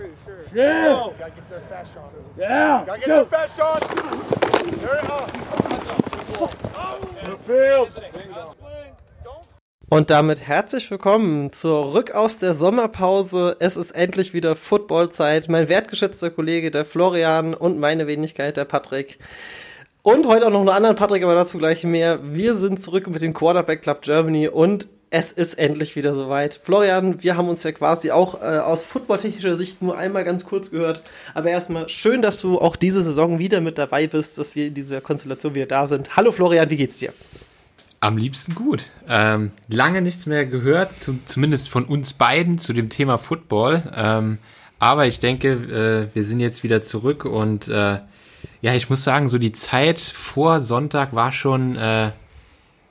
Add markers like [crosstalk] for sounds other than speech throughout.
pretty sure. Yeah. Gotta get their fast shot. Yeah. Gotta get their fast shot. There it Und damit herzlich willkommen zurück aus der Sommerpause. Es ist endlich wieder Footballzeit. Mein wertgeschätzter Kollege, der Florian und meine Wenigkeit, der Patrick. Und heute auch noch einen anderen Patrick, aber dazu gleich mehr. Wir sind zurück mit dem Quarterback Club Germany und es ist endlich wieder soweit. Florian, wir haben uns ja quasi auch äh, aus footballtechnischer Sicht nur einmal ganz kurz gehört. Aber erstmal schön, dass du auch diese Saison wieder mit dabei bist, dass wir in dieser Konstellation wieder da sind. Hallo Florian, wie geht's dir? Am liebsten gut. Ähm, lange nichts mehr gehört, zu, zumindest von uns beiden zu dem Thema Football. Ähm, aber ich denke, äh, wir sind jetzt wieder zurück und äh, ja, ich muss sagen, so die Zeit vor Sonntag war schon äh,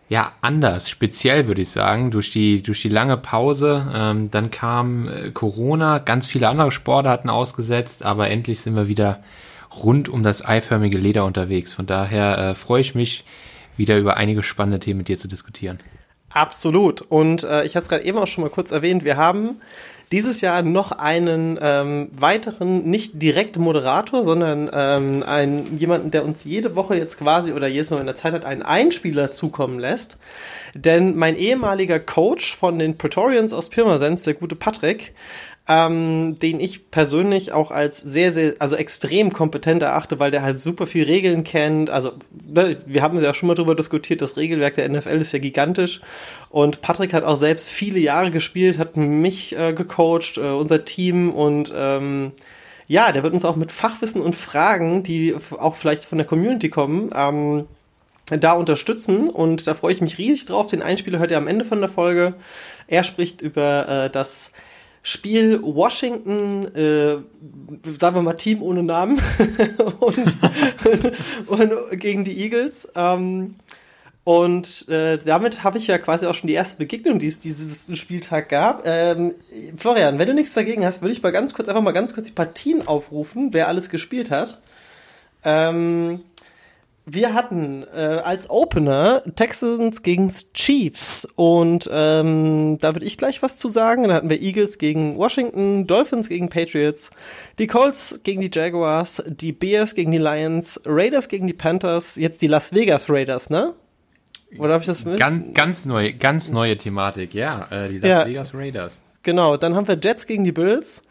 ja anders, speziell würde ich sagen, durch die durch die lange Pause. Ähm, dann kam äh, Corona, ganz viele andere Sportarten ausgesetzt, aber endlich sind wir wieder rund um das eiförmige Leder unterwegs. Von daher äh, freue ich mich wieder über einige spannende Themen mit dir zu diskutieren. Absolut. Und äh, ich habe es gerade eben auch schon mal kurz erwähnt, wir haben dieses Jahr noch einen ähm, weiteren, nicht direkt Moderator, sondern ähm, einen, jemanden, der uns jede Woche jetzt quasi oder jedes Mal, wenn er Zeit hat, einen Einspieler zukommen lässt. Denn mein ehemaliger Coach von den Praetorians aus Pirmasens, der gute Patrick, ähm, den ich persönlich auch als sehr, sehr, also extrem kompetent erachte, weil der halt super viel Regeln kennt. Also, ne, wir haben ja schon mal drüber diskutiert, das Regelwerk der NFL ist ja gigantisch. Und Patrick hat auch selbst viele Jahre gespielt, hat mich äh, gecoacht, äh, unser Team und ähm, ja, der wird uns auch mit Fachwissen und Fragen, die auch vielleicht von der Community kommen, ähm, da unterstützen und da freue ich mich riesig drauf. Den Einspieler hört ihr am Ende von der Folge. Er spricht über äh, das Spiel Washington, äh, sagen wir mal Team ohne Namen [laughs] und, und, gegen die Eagles. Ähm, und äh, damit habe ich ja quasi auch schon die erste Begegnung, die es dieses Spieltag gab. Ähm, Florian, wenn du nichts dagegen hast, würde ich mal ganz kurz einfach mal ganz kurz die Partien aufrufen, wer alles gespielt hat. Ähm, wir hatten äh, als Opener Texans gegen Chiefs und ähm, da würde ich gleich was zu sagen. Dann hatten wir Eagles gegen Washington, Dolphins gegen Patriots, die Colts gegen die Jaguars, die Bears gegen die Lions, Raiders gegen die Panthers, jetzt die Las Vegas Raiders, ne? Oder habe ich das mit? Ganz, ganz neue, ganz neue Thematik, ja. Äh, die Las Ja. Vegas Raiders. Genau, dann haben wir Jets gegen die Bills.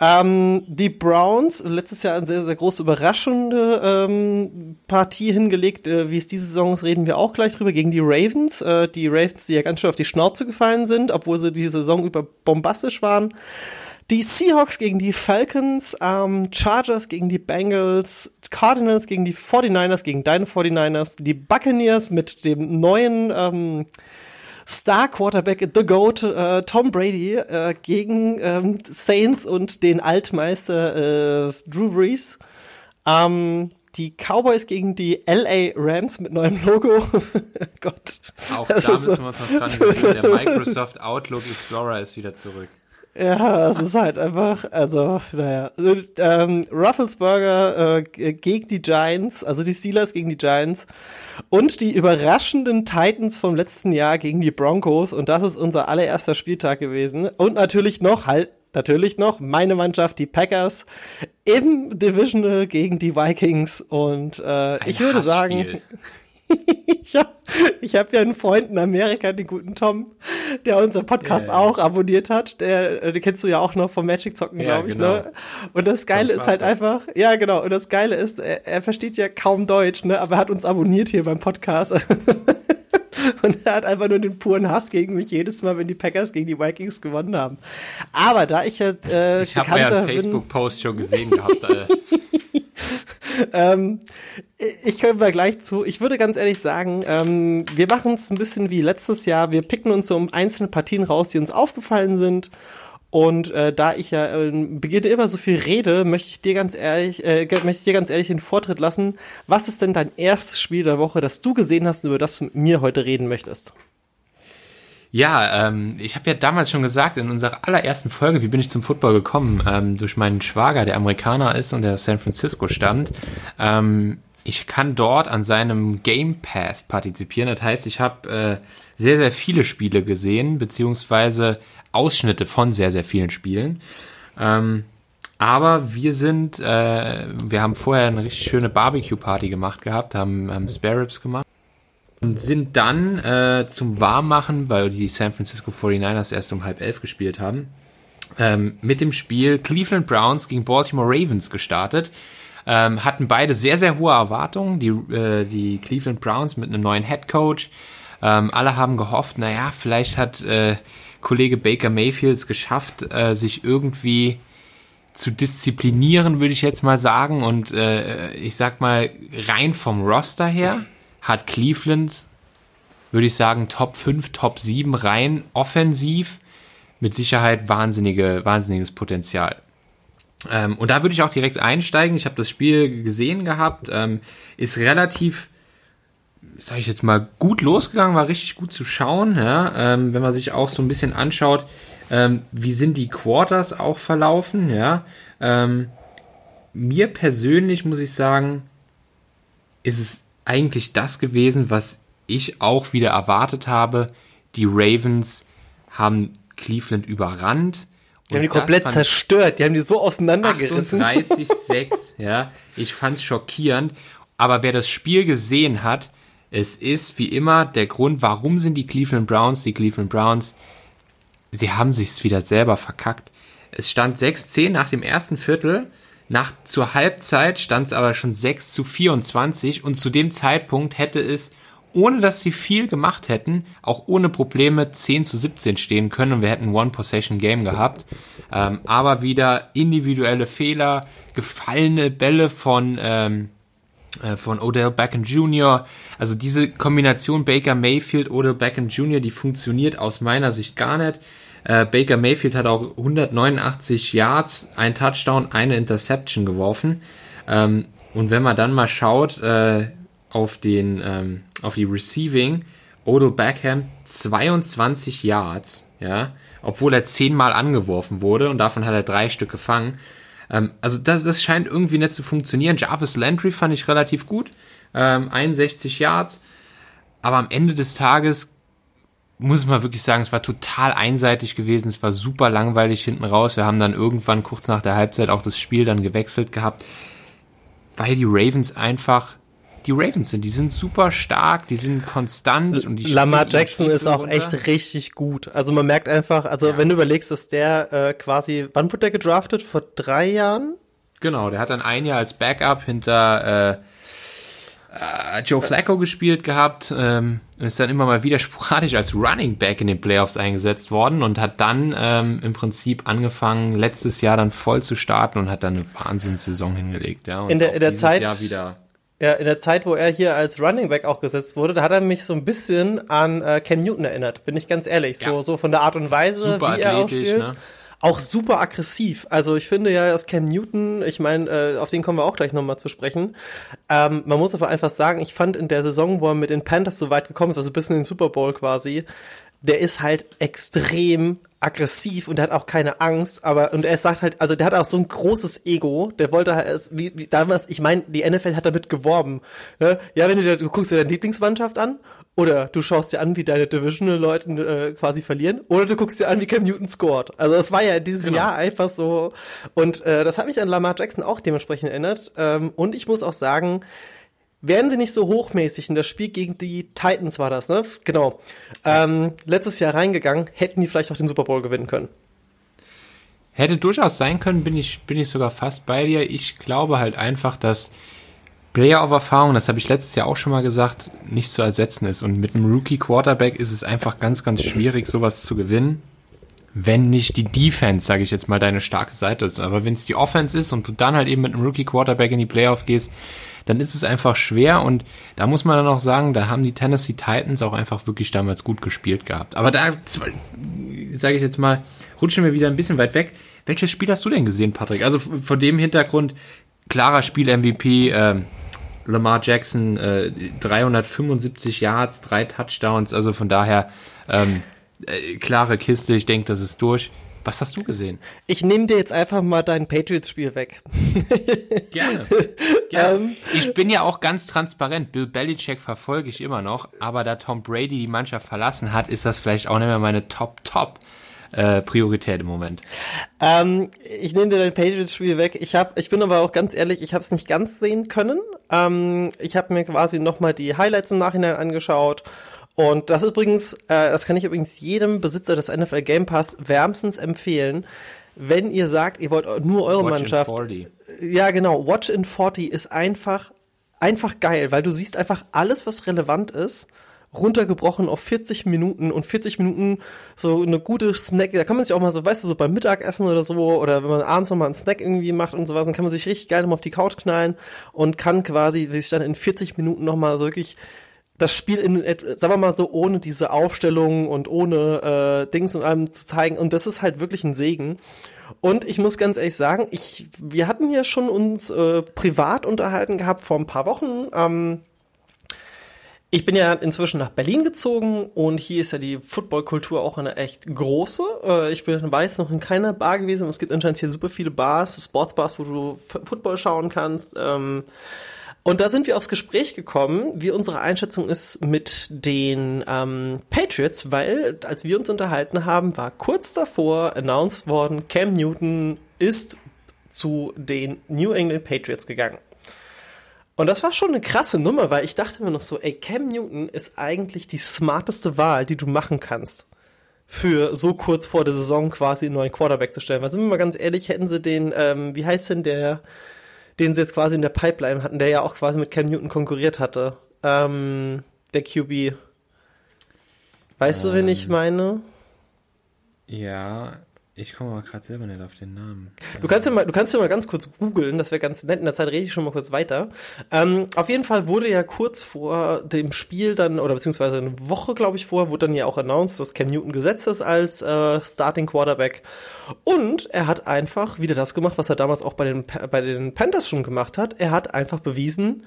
Ähm, die Browns, letztes Jahr eine sehr, sehr große überraschende ähm, Partie hingelegt. Äh, wie es diese Saison ist, reden wir auch gleich drüber, gegen die Ravens. Äh, die Ravens, die ja ganz schön auf die Schnauze gefallen sind, obwohl sie die Saison über bombastisch waren. Die Seahawks gegen die Falcons, ähm, Chargers gegen die Bengals, Cardinals gegen die 49ers, gegen deine 49ers, die Buccaneers mit dem neuen ähm, Star Quarterback, The Goat, äh, Tom Brady äh, gegen ähm, Saints und den Altmeister äh, Drew Brees. Ähm, die Cowboys gegen die LA Rams mit neuem Logo. [laughs] Gott. Auch Das da müssen so- wir uns noch dran gewöhnen. Der [laughs] Microsoft Outlook Explorer ist wieder zurück. Ja, es ist halt einfach, also, naja. Ähm, Rufflesburger äh, gegen die Giants, also die Steelers gegen die Giants und die überraschenden Titans vom letzten Jahr gegen die Broncos und das ist unser allererster Spieltag gewesen. Und natürlich noch, halt, natürlich noch meine Mannschaft, die Packers, im Divisional gegen die Vikings und äh, ich würde sagen. [laughs] ich habe hab ja einen Freund in Amerika, den guten Tom, der unseren Podcast Ja, ja. auch abonniert hat. Der, äh, den kennst du ja auch noch vom Magic Zocken, Ja, glaube ich. genau. Ne? Und das Geile Tom ist halt einfach, ja genau, und das Geile ist, er, er versteht ja kaum Deutsch, ne? aber er hat uns abonniert hier beim Podcast. [laughs] Und er hat einfach nur den puren Hass gegen mich jedes Mal, wenn die Packers gegen die Vikings gewonnen haben. Aber da ich jetzt äh, Ich habe euren bin- Facebook-Post schon gesehen gehabt. Äh, [laughs] [laughs] ähm, ich komme mal gleich zu. Ich würde ganz ehrlich sagen, ähm, wir machen es ein bisschen wie letztes Jahr. Wir picken uns so um einzelne Partien raus, die uns aufgefallen sind. Und äh, da ich ja äh, beginne immer so viel rede, möchte ich dir ganz ehrlich, äh, möchte ich dir ganz ehrlich den Vortritt lassen. Was ist denn dein erstes Spiel der Woche, das du gesehen hast und über das du mit mir heute reden möchtest? Ja, ähm, ich habe ja damals schon gesagt, in unserer allerersten Folge, wie bin ich zum Football gekommen, ähm, durch meinen Schwager, der Amerikaner ist und der aus San Francisco stammt. Ähm, ich kann dort an seinem Game Pass partizipieren. Das heißt, ich habe äh, sehr, sehr viele Spiele gesehen, beziehungsweise Ausschnitte von sehr, sehr vielen Spielen. Ähm, aber wir sind, äh, wir haben vorher eine richtig schöne Barbecue-Party gemacht gehabt, haben, haben Spare Ribs gemacht und sind dann äh, zum Warmmachen, weil die San Francisco 49ers erst um halb elf gespielt haben, ähm, mit dem Spiel Cleveland Browns gegen Baltimore Ravens gestartet. Ähm, hatten beide sehr, sehr hohe Erwartungen. Die, äh, die Cleveland Browns mit einem neuen Head Coach. Ähm, alle haben gehofft, naja, vielleicht hat äh, Kollege Baker Mayfield es geschafft, äh, sich irgendwie zu disziplinieren, würde ich jetzt mal sagen. Und äh, ich sag mal, rein vom Roster her hat Cleveland, würde ich sagen, Top 5, Top 7 rein offensiv. Mit Sicherheit wahnsinnige, wahnsinniges Potenzial. Ähm, und da würde ich auch direkt einsteigen. Ich habe das Spiel gesehen gehabt. Ähm, ist relativ, sage ich jetzt mal, gut losgegangen, war richtig gut zu schauen. Ja? Ähm, wenn man sich auch so ein bisschen anschaut, ähm, wie sind die Quarters auch verlaufen. Ja? Ähm, mir persönlich muss ich sagen, ist es eigentlich das gewesen, was ich auch wieder erwartet habe. Die Ravens haben Cleveland überrannt. Die haben die komplett zerstört, die haben die so auseinandergerissen. 38-6, [laughs] ja. Ich fand's schockierend. Aber wer das Spiel gesehen hat, es ist wie immer der Grund, warum sind die Cleveland Browns die Cleveland Browns? Sie haben sich's wieder selber verkackt. Es stand 6-10 nach dem ersten Viertel. Nach zur Halbzeit stand es aber schon 6 zu 24 und zu dem Zeitpunkt hätte es, ohne dass sie viel gemacht hätten, auch ohne Probleme 10 zu 17 stehen können und wir hätten One-Possession-Game gehabt. Ähm, aber wieder individuelle Fehler, gefallene Bälle von, ähm, äh, von Odell Beckham Jr. Also diese Kombination Baker Mayfield, Odell Beckham Jr., die funktioniert aus meiner Sicht gar nicht. Äh, Baker Mayfield hat auch 189 Yards, ein Touchdown, eine Interception geworfen. Ähm, und wenn man dann mal schaut äh, auf den ähm, auf die Receiving, Odell Beckham 22 Yards, ja, obwohl er zehnmal angeworfen wurde und davon hat er drei Stück gefangen. Ähm, also das, das scheint irgendwie nicht zu funktionieren. Jarvis Landry fand ich relativ gut, 61 ähm, Yards, aber am Ende des Tages muss man wirklich sagen, es war total einseitig gewesen. Es war super langweilig hinten raus. Wir haben dann irgendwann kurz nach der Halbzeit auch das Spiel dann gewechselt gehabt, weil die Ravens einfach die Ravens sind. Die sind super stark, die sind konstant und die Lamar Jackson ist auch runter. echt richtig gut. Also man merkt einfach, also ja. wenn du überlegst, dass der äh, quasi, wann wurde der gedraftet? Vor drei Jahren? Genau, der hat dann ein Jahr als Backup hinter äh, äh, Joe Flacco gespielt gehabt, ähm, ist dann immer mal wieder [laughs] sporadisch als Running Back in den Playoffs eingesetzt worden und hat dann ähm, im Prinzip angefangen, letztes Jahr dann voll zu starten und hat dann eine Wahnsinnssaison hingelegt. Ja, und in der, in der Zeit ja, in der Zeit, wo er hier als Running Back auch gesetzt wurde, da hat er mich so ein bisschen an äh, Cam Newton erinnert, bin ich ganz ehrlich. So, ja. so von der Art und Weise, Super wie er auch spielt. Ne? Auch super aggressiv. Also ich finde ja, dass Cam Newton, ich meine, äh, auf den kommen wir auch gleich nochmal zu sprechen. Ähm, man muss aber einfach sagen, ich fand in der Saison, wo er mit den Panthers so weit gekommen ist, also bis in den Super Bowl quasi, der ist halt extrem aggressiv und hat auch keine Angst, aber und er sagt halt, also der hat auch so ein großes Ego, der wollte halt, wie, wie damals, ich meine, die NFL hat damit geworben. Ne? Ja, wenn du, dir, du guckst dir deine Lieblingsmannschaft an oder du schaust dir an, wie deine Divisional-Leute äh, quasi verlieren. Oder du guckst dir an, wie Cam Newton scored. Also es war ja in diesem genau. Jahr einfach so. Und äh, das hat mich an Lamar Jackson auch dementsprechend erinnert. Ähm, und ich muss auch sagen, wären sie nicht so hochmäßig in das Spiel gegen die Titans war das, ne? Genau. Ähm, letztes Jahr reingegangen, hätten die vielleicht auch den Super Bowl gewinnen können. Hätte durchaus sein können, bin ich, bin ich sogar fast bei dir. Ich glaube halt einfach, dass Player-of-Erfahrung, das habe ich letztes Jahr auch schon mal gesagt, nicht zu ersetzen ist. Und mit einem Rookie-Quarterback ist es einfach ganz, ganz schwierig, sowas zu gewinnen. Wenn nicht die Defense, sage ich jetzt mal, deine starke Seite ist. Aber wenn es die Offense ist und du dann halt eben mit einem Rookie-Quarterback in die Playoff gehst, dann ist es einfach schwer. Und da muss man dann auch sagen, da haben die Tennessee Titans auch einfach wirklich damals gut gespielt gehabt. Aber da, sage ich jetzt mal, rutschen wir wieder ein bisschen weit weg. Welches Spiel hast du denn gesehen, Patrick? Also vor dem Hintergrund, klarer Spiel-MVP, ähm, Lamar Jackson äh, 375 Yards, drei Touchdowns, also von daher ähm, äh, klare Kiste, ich denke, das ist durch. Was hast du gesehen? Ich nehme dir jetzt einfach mal dein Patriots-Spiel weg. [laughs] Gerne. Gerne. Ähm, ich bin ja auch ganz transparent. Bill Belichick verfolge ich immer noch, aber da Tom Brady die Mannschaft verlassen hat, ist das vielleicht auch nicht mehr meine Top-Top äh, Priorität im Moment. Ähm, ich nehme dir dein Patriots-Spiel weg. Ich hab, ich bin aber auch ganz ehrlich, ich habe es nicht ganz sehen können. Ähm, ich habe mir quasi nochmal die Highlights im Nachhinein angeschaut. Und das übrigens, äh, das kann ich übrigens jedem Besitzer des NFL Game Pass wärmstens empfehlen. Wenn ihr sagt, ihr wollt nur eure Watch in Mannschaft. 40. Ja, genau. Watch in 40 ist einfach, einfach geil, weil du siehst einfach alles, was relevant ist, runtergebrochen auf 40 Minuten und 40 Minuten so eine gute Snack, da kann man sich auch mal so, weißt du, so beim Mittagessen oder so, oder wenn man abends nochmal einen Snack irgendwie macht und sowas, dann kann man sich richtig geil nochmal auf die Couch knallen und kann quasi sich dann in 40 Minuten nochmal so wirklich das Spiel in, sagen wir mal so, ohne diese Aufstellung und ohne äh, Dings und allem zu zeigen. Und das ist halt wirklich ein Segen. Und ich muss ganz ehrlich sagen, ich, wir hatten ja schon uns äh, privat unterhalten gehabt vor ein paar Wochen. Ähm, ich bin ja inzwischen nach Berlin gezogen und hier ist ja die Footballkultur auch eine echt große. Äh, ich bin, war jetzt noch in keiner Bar gewesen, es gibt anscheinend hier super viele Bars, Sportsbars, wo du Football schauen kannst. Ähm, und da sind wir aufs Gespräch gekommen, wie unsere Einschätzung ist mit den ähm, Patriots, weil als wir uns unterhalten haben, war kurz davor announced worden, Cam Newton ist zu den New England Patriots gegangen. Und das war schon eine krasse Nummer, weil ich dachte mir noch so, ey, Cam Newton ist eigentlich die smarteste Wahl, die du machen kannst. Für so kurz vor der Saison quasi einen neuen Quarterback zu stellen. Weil sind wir mal ganz ehrlich, hätten sie den, ähm, wie heißt denn der, den sie jetzt quasi in der Pipeline hatten, der ja auch quasi mit Cam Newton konkurriert hatte. Ähm, der QB. Weißt ähm, du, wen ich meine? Ja, ich komme mal gerade selber nicht auf den Namen. Du kannst ja mal, du kannst ja mal ganz kurz googeln, das wäre ganz nett. In der Zeit rede ich schon mal kurz weiter. Ähm, auf jeden Fall wurde ja kurz vor dem Spiel dann, oder beziehungsweise eine Woche, glaube ich, vorher, wurde dann ja auch announced, dass Cam Newton gesetzt ist als äh, Starting Quarterback. Und er hat einfach wieder das gemacht, was er damals auch bei den, bei den Panthers schon gemacht hat. Er hat einfach bewiesen,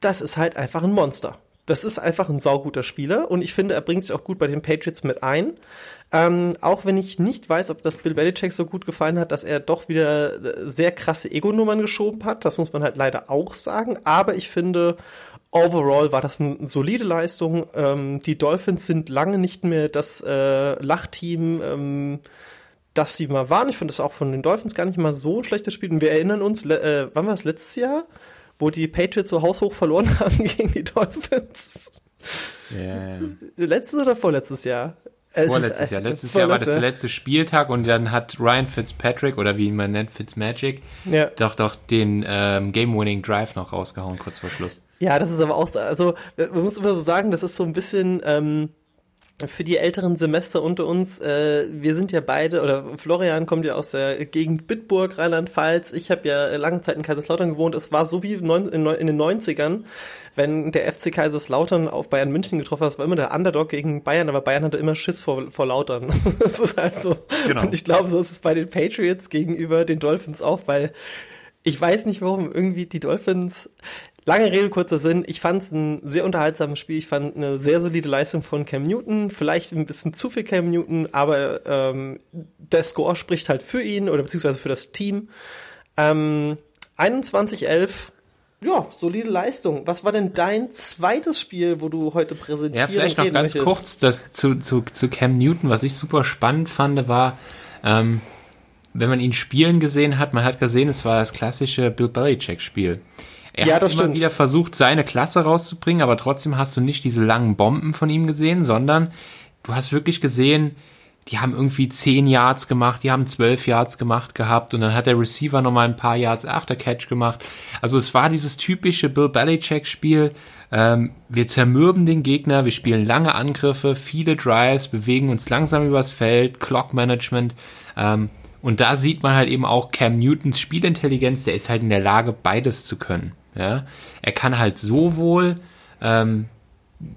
das ist halt einfach ein Monster. Das ist einfach ein sauguter Spieler und ich finde, er bringt sich auch gut bei den Patriots mit ein. Ähm, auch wenn ich nicht weiß, ob das Bill Belichick so gut gefallen hat, dass er doch wieder äh, sehr krasse Ego-Nummern geschoben hat. Das muss man halt leider auch sagen. Aber ich finde, overall war das eine solide Leistung. Ähm, die Dolphins sind lange nicht mehr das äh, Lachteam, ähm, das sie mal waren. Ich finde es auch von den Dolphins gar nicht mal so ein schlechtes Spiel. Und wir erinnern uns, äh, wann war es letztes Jahr? Wo die Patriots so haushoch verloren [laughs] haben gegen die Dolphins. Ja. Letztes oder vorletztes Jahr? Es Vorletztes Jahr. Letztes Jahr war das der letzte Spieltag und dann hat Ryan Fitzpatrick oder wie ihn man nennt, Fitzmagic, ja. doch doch den ähm, Game-Winning Drive noch rausgehauen kurz vor Schluss. Ja, das ist aber auch, also man muss immer so sagen, das ist so ein bisschen ähm, für die älteren Semester unter uns, äh, wir sind ja beide, oder Florian kommt ja aus der Gegend Bitburg, Rheinland-Pfalz. Ich habe ja lange Zeit in Kaiserslautern gewohnt. Es war so wie in, in den 90ern, wenn der FC Kaiserslautern auf Bayern München getroffen hat. Es war immer der Underdog gegen Bayern, aber Bayern hatte immer Schiss vor, vor Lautern. [laughs] das ist halt so. Genau. Und ich glaube, so ist es bei den Patriots gegenüber den Dolphins auch, weil ich weiß nicht, warum irgendwie die Dolphins, Lange Rede, kurzer Sinn. Ich fand es ein sehr unterhaltsames Spiel. Ich fand eine sehr solide Leistung von Cam Newton. Vielleicht ein bisschen zu viel Cam Newton, aber ähm, der Score spricht halt für ihn oder beziehungsweise für das Team. Ähm, 21-11, ja, solide Leistung. Was war denn dein zweites Spiel, wo du heute präsentierst? Ja, vielleicht noch ganz möchtest? kurz das zu, zu, zu Cam Newton. Was ich super spannend fand, war, ähm, wenn man ihn spielen gesehen hat, man hat gesehen, es war das klassische Bill Belichick-Spiel. Er ja, hat immer stimmt. wieder versucht, seine Klasse rauszubringen, aber trotzdem hast du nicht diese langen Bomben von ihm gesehen, sondern du hast wirklich gesehen, die haben irgendwie 10 Yards gemacht, die haben 12 Yards gemacht gehabt und dann hat der Receiver nochmal ein paar Yards After Catch gemacht. Also es war dieses typische Bill Belichick-Spiel. Ähm, wir zermürben den Gegner, wir spielen lange Angriffe, viele Drives, bewegen uns langsam übers Feld, Clock Management. Ähm, und da sieht man halt eben auch Cam Newtons Spielintelligenz, der ist halt in der Lage, beides zu können. Ja? Er kann halt sowohl ähm,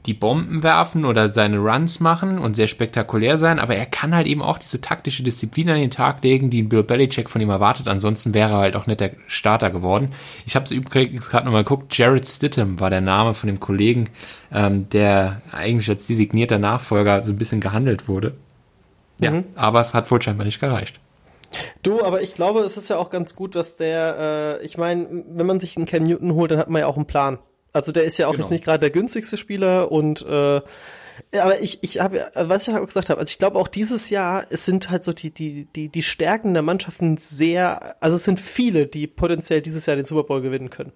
die Bomben werfen oder seine Runs machen und sehr spektakulär sein, aber er kann halt eben auch diese taktische Disziplin an den Tag legen, die Bill Belichick von ihm erwartet. Ansonsten wäre er halt auch nicht der Starter geworden. Ich habe es übrigens gerade nochmal geguckt. Jared Stittem war der Name von dem Kollegen, ähm, der eigentlich als designierter Nachfolger so ein bisschen gehandelt wurde. Ja, mhm. aber es hat wohl scheinbar nicht gereicht. Du, aber ich glaube, es ist ja auch ganz gut, dass der, äh, ich meine, wenn man sich einen Ken Newton holt, dann hat man ja auch einen Plan. Also der ist ja auch genau. jetzt nicht gerade der günstigste Spieler und äh, aber ich, ich habe, was ich auch gesagt habe, also ich glaube auch dieses Jahr, es sind halt so die, die, die, die Stärken der Mannschaften sehr, also es sind viele, die potenziell dieses Jahr den Super Bowl gewinnen können.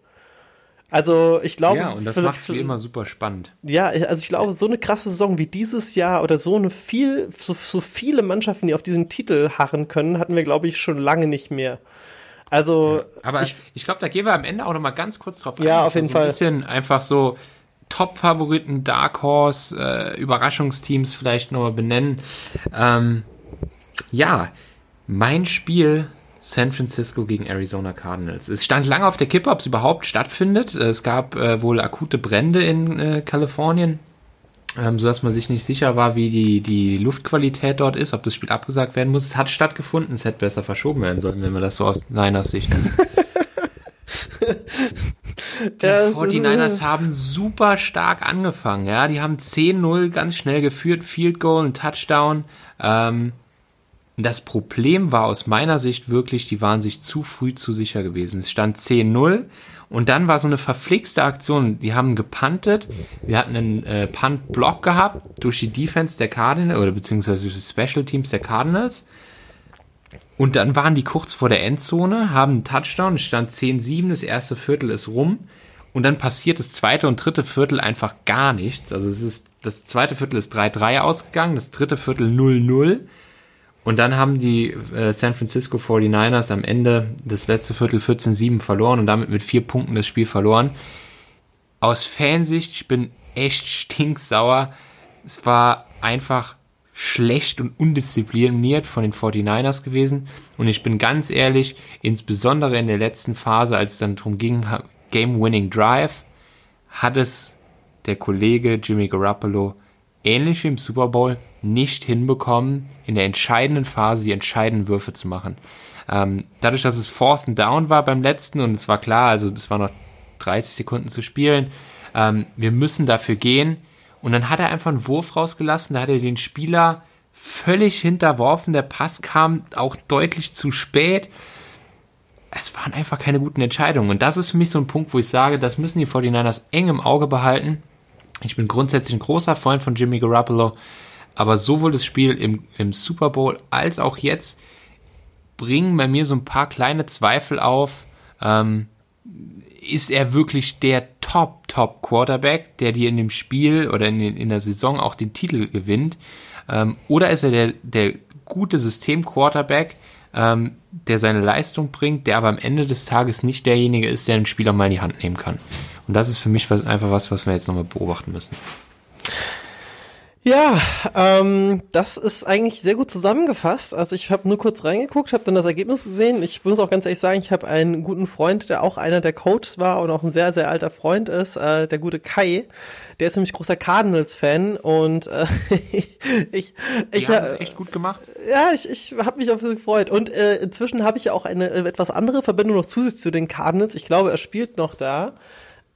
Also ich glaube. Ja, und das macht es wie immer super spannend. Ja, also ich glaube, so eine krasse Saison wie dieses Jahr oder so eine viel, so, so viele Mannschaften, die auf diesen Titel harren können, hatten wir, glaube ich, schon lange nicht mehr. Also. Ja, aber ich, ich glaube, da gehen wir am Ende auch noch mal ganz kurz drauf ein. Ja, auf jeden so Fall. Ein bisschen einfach so Top-Favoriten, Dark Horse, äh, Überraschungsteams vielleicht noch mal benennen. Ähm, ja, mein Spiel San Francisco gegen Arizona Cardinals. Es stand lange auf der Kippe, ob es überhaupt stattfindet. Es gab äh, wohl akute Brände in äh, Kalifornien, ähm, sodass man sich nicht sicher war, wie die, die Luftqualität dort ist, ob das Spiel abgesagt werden muss. Es hat stattgefunden, es hätte besser verschoben werden sollen, wenn man das so aus Niners Sicht [laughs] Die ja, 49ers haben super stark angefangen, ja. Die haben 10-0 ganz schnell geführt, Field Goal, ein Touchdown. Ähm, das Problem war aus meiner Sicht wirklich, die waren sich zu früh zu sicher gewesen. Es stand 10-0 und dann war so eine verflixte Aktion. Die haben gepuntet. Wir hatten einen äh, Punt-Block gehabt durch die Defense der Cardinals oder beziehungsweise durch die Special Teams der Cardinals. Und dann waren die kurz vor der Endzone, haben einen Touchdown, es stand 10-7, das erste Viertel ist rum. Und dann passiert das zweite und dritte Viertel einfach gar nichts. Also es ist, das zweite Viertel ist 3-3 ausgegangen, das dritte Viertel 0-0. Und dann haben die äh, San Francisco 49ers am Ende das letzte Viertel 14-7 verloren und damit mit vier Punkten das Spiel verloren. Aus Fansicht, ich bin echt [laughs] stinksauer. Es war einfach schlecht und undiszipliniert von den 49ers gewesen. Und ich bin ganz ehrlich, insbesondere in der letzten Phase, als es dann darum ging, Game-Winning Drive, hat es der Kollege Jimmy Garoppolo ähnlich wie im Super Bowl nicht hinbekommen, in der entscheidenden Phase die entscheidenden Würfe zu machen. Ähm, dadurch, dass es Fourth and Down war beim letzten und es war klar, also das war noch 30 Sekunden zu spielen, ähm, wir müssen dafür gehen. Und dann hat er einfach einen Wurf rausgelassen, da hat er den Spieler völlig hinterworfen, der Pass kam auch deutlich zu spät. Es waren einfach keine guten Entscheidungen. Und das ist für mich so ein Punkt, wo ich sage, das müssen die 49ers eng im Auge behalten ich bin grundsätzlich ein großer Freund von Jimmy Garoppolo, aber sowohl das Spiel im, im Super Bowl als auch jetzt bringen bei mir so ein paar kleine Zweifel auf. Ähm, ist er wirklich der Top, Top Quarterback, der dir in dem Spiel oder in, in der Saison auch den Titel gewinnt? Ähm, oder ist er der, der gute System-Quarterback, ähm, der seine Leistung bringt, der aber am Ende des Tages nicht derjenige ist, der den Spieler mal in die Hand nehmen kann? Und das ist für mich was, einfach was, was wir jetzt nochmal beobachten müssen. Ja, ähm, das ist eigentlich sehr gut zusammengefasst. Also ich habe nur kurz reingeguckt, habe dann das Ergebnis gesehen. Ich muss auch ganz ehrlich sagen, ich habe einen guten Freund, der auch einer der Coaches war und auch ein sehr, sehr alter Freund ist, äh, der gute Kai. Der ist nämlich großer Cardinals-Fan und äh, [laughs] ich, ich habe es echt gut gemacht. Ja, ich, ich habe mich auf ihn gefreut. Und äh, inzwischen habe ich ja auch eine äh, etwas andere Verbindung noch zusätzlich zu den Cardinals. Ich glaube, er spielt noch da.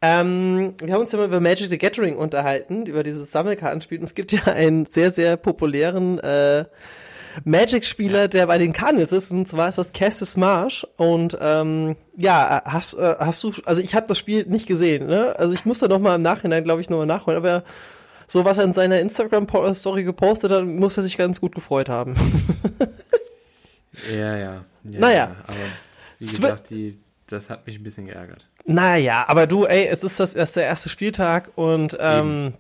Ähm, wir haben uns ja mal über Magic the Gathering unterhalten, über dieses Sammelkartenspiel. Und es gibt ja einen sehr, sehr populären äh, Magic-Spieler, der bei den Cardinals ist, und zwar ist das Cassis Marsh. Und ähm, ja, hast, äh, hast du, also ich habe das Spiel nicht gesehen, ne? Also ich muss da nochmal im Nachhinein, glaube ich, nochmal nachholen, aber so was er in seiner Instagram-Story gepostet hat, muss er sich ganz gut gefreut haben. ja, ja, ja. Naja. Aber wie gesagt, die, das hat mich ein bisschen geärgert. Naja, aber du, ey, es ist das erst der erste Spieltag und ähm,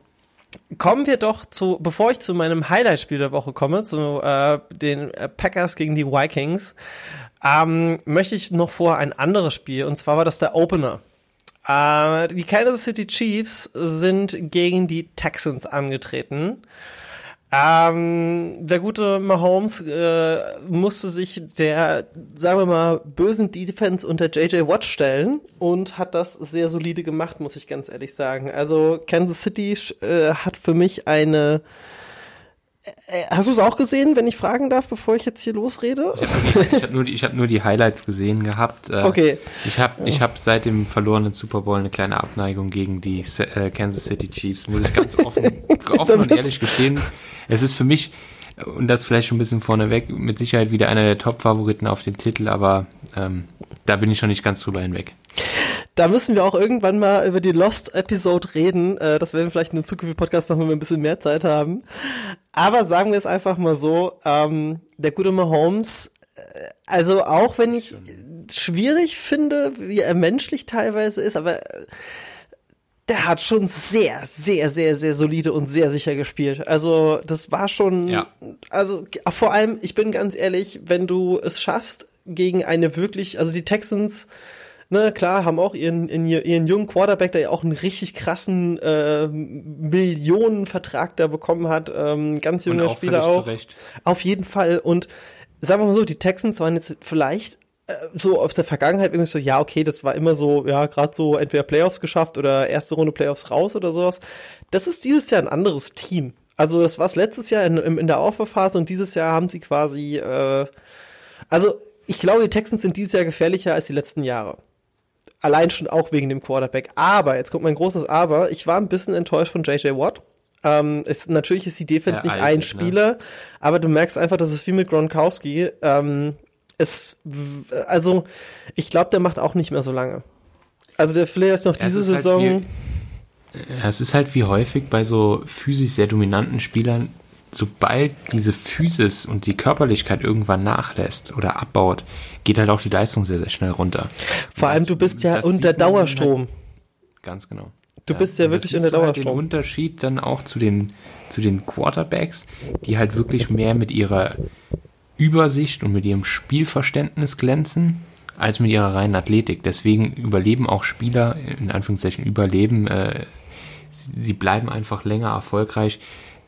kommen wir doch zu, bevor ich zu meinem Highlight-Spiel der Woche komme, zu äh, den Packers gegen die Vikings, ähm, möchte ich noch vor ein anderes Spiel und zwar war das der Opener. Äh, die Kansas City Chiefs sind gegen die Texans angetreten. Ähm, der gute Mahomes äh, musste sich der, sagen wir mal, bösen Defense unter JJ Watt stellen und hat das sehr solide gemacht, muss ich ganz ehrlich sagen. Also Kansas City äh, hat für mich eine äh, Hast du es auch gesehen, wenn ich fragen darf, bevor ich jetzt hier losrede? Ich habe hab nur, die, hab nur die Highlights gesehen gehabt. Äh, okay. Ich habe ich hab seit dem verlorenen Super Bowl eine kleine Abneigung gegen die äh, Kansas City Chiefs, muss ich ganz offen, [laughs] offen und ehrlich gestehen. Es ist für mich, und das vielleicht schon ein bisschen vorneweg, mit Sicherheit wieder einer der Top-Favoriten auf den Titel, aber ähm, da bin ich schon nicht ganz drüber hinweg. Da müssen wir auch irgendwann mal über die Lost-Episode reden. Äh, das werden wir vielleicht in einem zukünftigen Podcast machen, wenn wir ein bisschen mehr Zeit haben. Aber sagen wir es einfach mal so, ähm, der gute Mahomes, äh, also auch wenn ich schwierig finde, wie er menschlich teilweise ist, aber äh, der hat schon sehr, sehr, sehr, sehr solide und sehr sicher gespielt. Also das war schon, Ja. also vor allem, ich bin ganz ehrlich, wenn du es schaffst, gegen eine wirklich, also die Texans, ne, klar, haben auch ihren, ihren, ihren jungen Quarterback, der ja auch einen richtig krassen äh, Millionenvertrag da bekommen hat, ähm, ganz junger auch Spieler auch. zu Recht. Auf jeden Fall. Und sagen wir mal so, die Texans waren jetzt vielleicht so aus der Vergangenheit irgendwie so, ja, okay, das war immer so, ja, gerade so entweder Playoffs geschafft oder erste Runde Playoffs raus oder sowas. Das ist dieses Jahr ein anderes Team. Also das war letztes Jahr in, in der Aufbauphase und dieses Jahr haben sie quasi, äh, also ich glaube, die Texans sind dieses Jahr gefährlicher als die letzten Jahre. Allein schon auch wegen dem Quarterback. Aber, jetzt kommt mein großes Aber, ich war ein bisschen enttäuscht von JJ Watt. Ähm, es, natürlich ist die Defense Der nicht ein ne? Spieler, aber du merkst einfach, dass es wie mit Gronkowski. Ähm, es, also, ich glaube, der macht auch nicht mehr so lange. Also der vielleicht noch diese halt Saison. wie- Ja, es ist halt wie häufig bei so physisch sehr dominanten Spielern, sobald diese Physis und die Körperlichkeit irgendwann nachlässt oder abbaut, geht halt auch die Leistung sehr, sehr schnell runter. vor allem, Das- du bist ja das unter Dauerstrom. Halt, ganz genau. Du bist ja wirklich das unter siehst du halt Dauerstrom. Den Unterschied dann auch zu den, zu den Quarterbacks, die halt wirklich mehr mit ihrer Übersicht und mit ihrem Spielverständnis glänzen, als mit ihrer reinen Athletik. Deswegen überleben auch Spieler, in Anführungszeichen überleben, äh, sie bleiben einfach länger erfolgreich,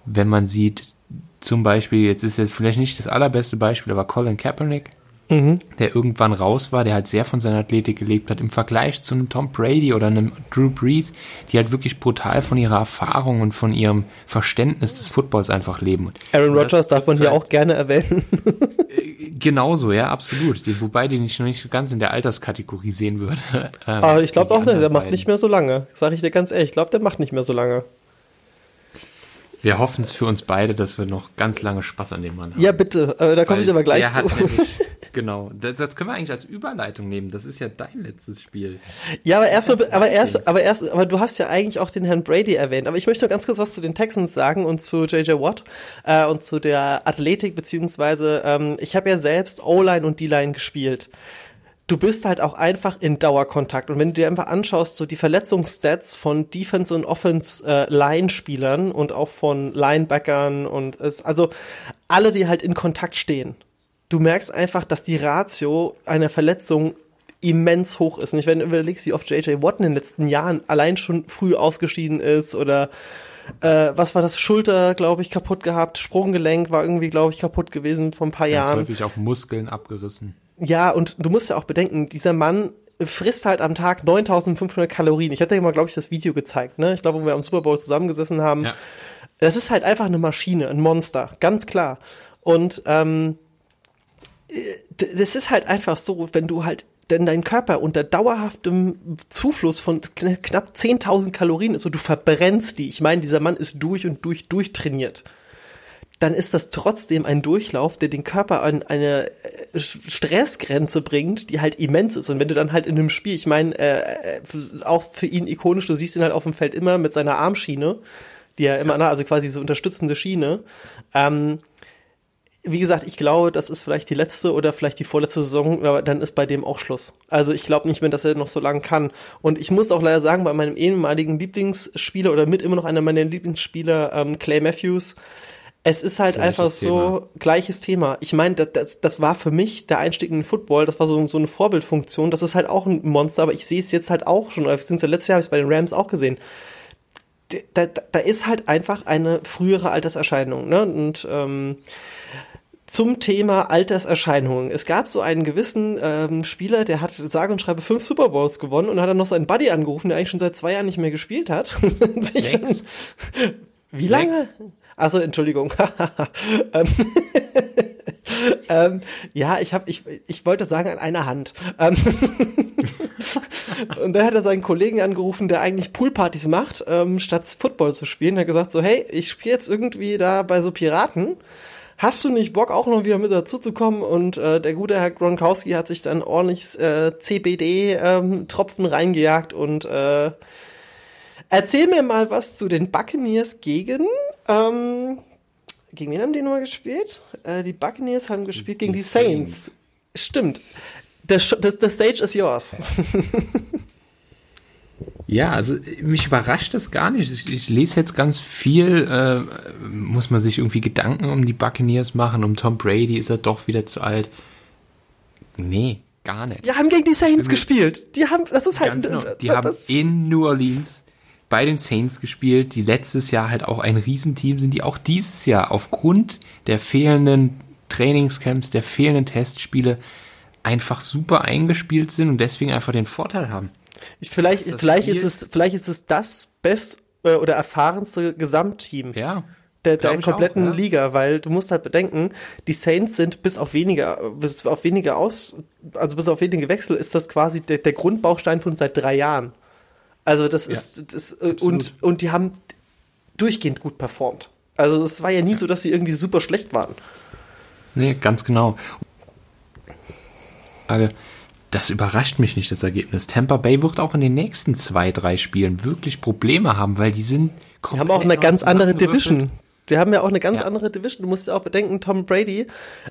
wenn man sieht, zum Beispiel, jetzt ist jetzt vielleicht nicht das allerbeste Beispiel, aber Colin Kaepernick, Mhm. der irgendwann raus war, der halt sehr von seiner Athletik gelebt hat, im Vergleich zu einem Tom Brady oder einem Drew Brees, die halt wirklich brutal von ihrer Erfahrung und von ihrem Verständnis des Footballs einfach leben. Aaron Rodgers darf man hier auch gerne erwähnen. halt [laughs] Genauso, ja, absolut. Die, wobei die nicht noch nicht ganz in der Alterskategorie sehen würde. [laughs] Ähm, Aber ich glaube auch nicht, der macht nicht mehr so lange. Sag ich dir ganz ehrlich, ich glaube, der macht nicht mehr so lange. Wir hoffen es für uns beide, dass wir noch ganz lange Spaß an dem Mann haben. Ja, bitte, äh, da komme ich aber gleich der zu. Hat nämlich, [laughs] genau, das, das können wir eigentlich als Überleitung nehmen. Das ist ja dein letztes Spiel. Ja, aber erstmal, aber erst, aber erst, aber du hast ja eigentlich auch den Herrn Brady erwähnt. Aber ich möchte noch ganz kurz was zu den Texans sagen und zu JJ Watt äh, und zu der Athletik beziehungsweise ähm, ich habe ja selbst O-Line und D-Line gespielt. Du bist halt auch einfach in Dauerkontakt und wenn du dir einfach anschaust, so die Verletzungsstats von Defense und Offense äh, und auch von Linebackern und es, also alle, die halt in Kontakt stehen, du merkst einfach, dass die Ratio einer Verletzung immens hoch ist. Und ich, wenn du überlegst, wie oft JJ Watt in den letzten Jahren allein schon früh ausgeschieden ist oder äh, was war das? Schulter, glaube ich, kaputt gehabt, Sprunggelenk war irgendwie, glaube ich, kaputt gewesen vor ein paar Ganz Jahren. häufig auch Muskeln abgerissen. Ja, und du musst ja auch bedenken, dieser Mann frisst halt am Tag 9500 Kalorien. Ich hatte dir mal, glaube ich, das Video gezeigt, ne? Ich glaube, wo wir am Super Bowl zusammengesessen haben. Ja. Das ist halt einfach eine Maschine, ein Monster, ganz klar. Und ähm, das ist halt einfach so, wenn du halt denn dein Körper unter dauerhaftem Zufluss von kn- knapp 10.000 Kalorien ist und du verbrennst die. Ich meine, dieser Mann ist durch und durch durchtrainiert. Dann ist das trotzdem ein Durchlauf, der den Körper an eine äh, Stressgrenze bringt, die halt immens ist. Und wenn du dann halt in einem Spiel, ich meine, äh, äh, auch für ihn ikonisch, du siehst ihn halt auf dem Feld immer mit seiner Armschiene, die er immer, also quasi so unterstützende Schiene. Ähm, wie gesagt, ich glaube, das ist vielleicht die letzte oder vielleicht die vorletzte Saison, aber dann ist bei dem auch Schluss. Also ich glaube nicht mehr, dass er noch so lange kann. Und ich muss auch leider sagen, bei meinem ehemaligen Lieblingsspieler oder mit immer noch einer meiner Lieblingsspieler, ähm, Clay Matthews, es ist halt Gleiches einfach so gleiches Thema. Ich meine, das, das, das war für mich der Einstieg in den Football, das war so, so eine Vorbildfunktion. Das ist halt auch ein Monster, aber ich sehe es jetzt halt auch schon, oder beziehungsweise letztes Jahr habe ich es bei den Rams auch gesehen. Da, da, da ist halt einfach eine frühere Alterserscheinung. Ne? Und ähm, zum Thema Alterserscheinungen. Es gab so einen gewissen ähm, Spieler, der hat sage und schreibe fünf Super Bowls gewonnen und hat dann noch seinen Buddy angerufen, der eigentlich schon seit zwei Jahren nicht mehr gespielt hat. [laughs] Dann- Sechs? Wie Sechs? lange? Also Entschuldigung. [laughs] ähm, [laughs] ähm, ja, ich habe, ich, ich wollte sagen an einer Hand. Ähm, und dann hat er seinen Kollegen angerufen, der eigentlich Poolpartys macht, ähm, statt Football zu spielen. Er hat gesagt so, hey, ich spiele jetzt irgendwie da bei so Piraten. Hast du nicht Bock, auch noch wieder mit dazu zu kommen? Und äh, der gute Herr Gronkowski hat sich dann ordentlich äh, CBD-Tropfen ähm, reingejagt und äh, erzähl mir mal was zu den Buccaneers gegen ähm, gegen wen haben die nochmal gespielt? Äh, die Buccaneers haben gespielt gegen die. Saints. Stimmt. The, the, the stage is yours. [laughs] Ja, also mich überrascht das gar nicht. Ich, ich lese jetzt ganz viel, äh, muss man sich irgendwie Gedanken um die Buccaneers machen, um Tom Brady, ist er doch wieder zu alt? Nee, gar nicht. Die haben gegen die Saints gespielt. Die haben, das ist halt, genau, die haben in New Orleans bei den Saints gespielt, die letztes Jahr halt auch ein Riesenteam sind, die auch dieses Jahr aufgrund der fehlenden Trainingscamps, der fehlenden Testspiele einfach super eingespielt sind und deswegen einfach den Vorteil haben. Ich, vielleicht, ist vielleicht ist es, vielleicht ist es das best äh, oder erfahrenste Gesamtteam. Ja. Der, der kompletten auch, ja. Liga, weil du musst halt bedenken, die Saints sind bis auf wenige, bis auf wenige aus, also bis auf wenige Wechsel ist das quasi der, der Grundbaustein von seit drei Jahren. Also das ja, ist, das, äh, und, und die haben durchgehend gut performt. Also es war ja nie ja. so, dass sie irgendwie super schlecht waren. Nee, ganz genau. Frage, das überrascht mich nicht, das Ergebnis. Tampa Bay wird auch in den nächsten zwei, drei Spielen wirklich Probleme haben, weil die sind Die haben auch eine ganz andere Division. Die haben ja auch eine ganz ja. andere Division. Du musst ja auch bedenken, Tom Brady,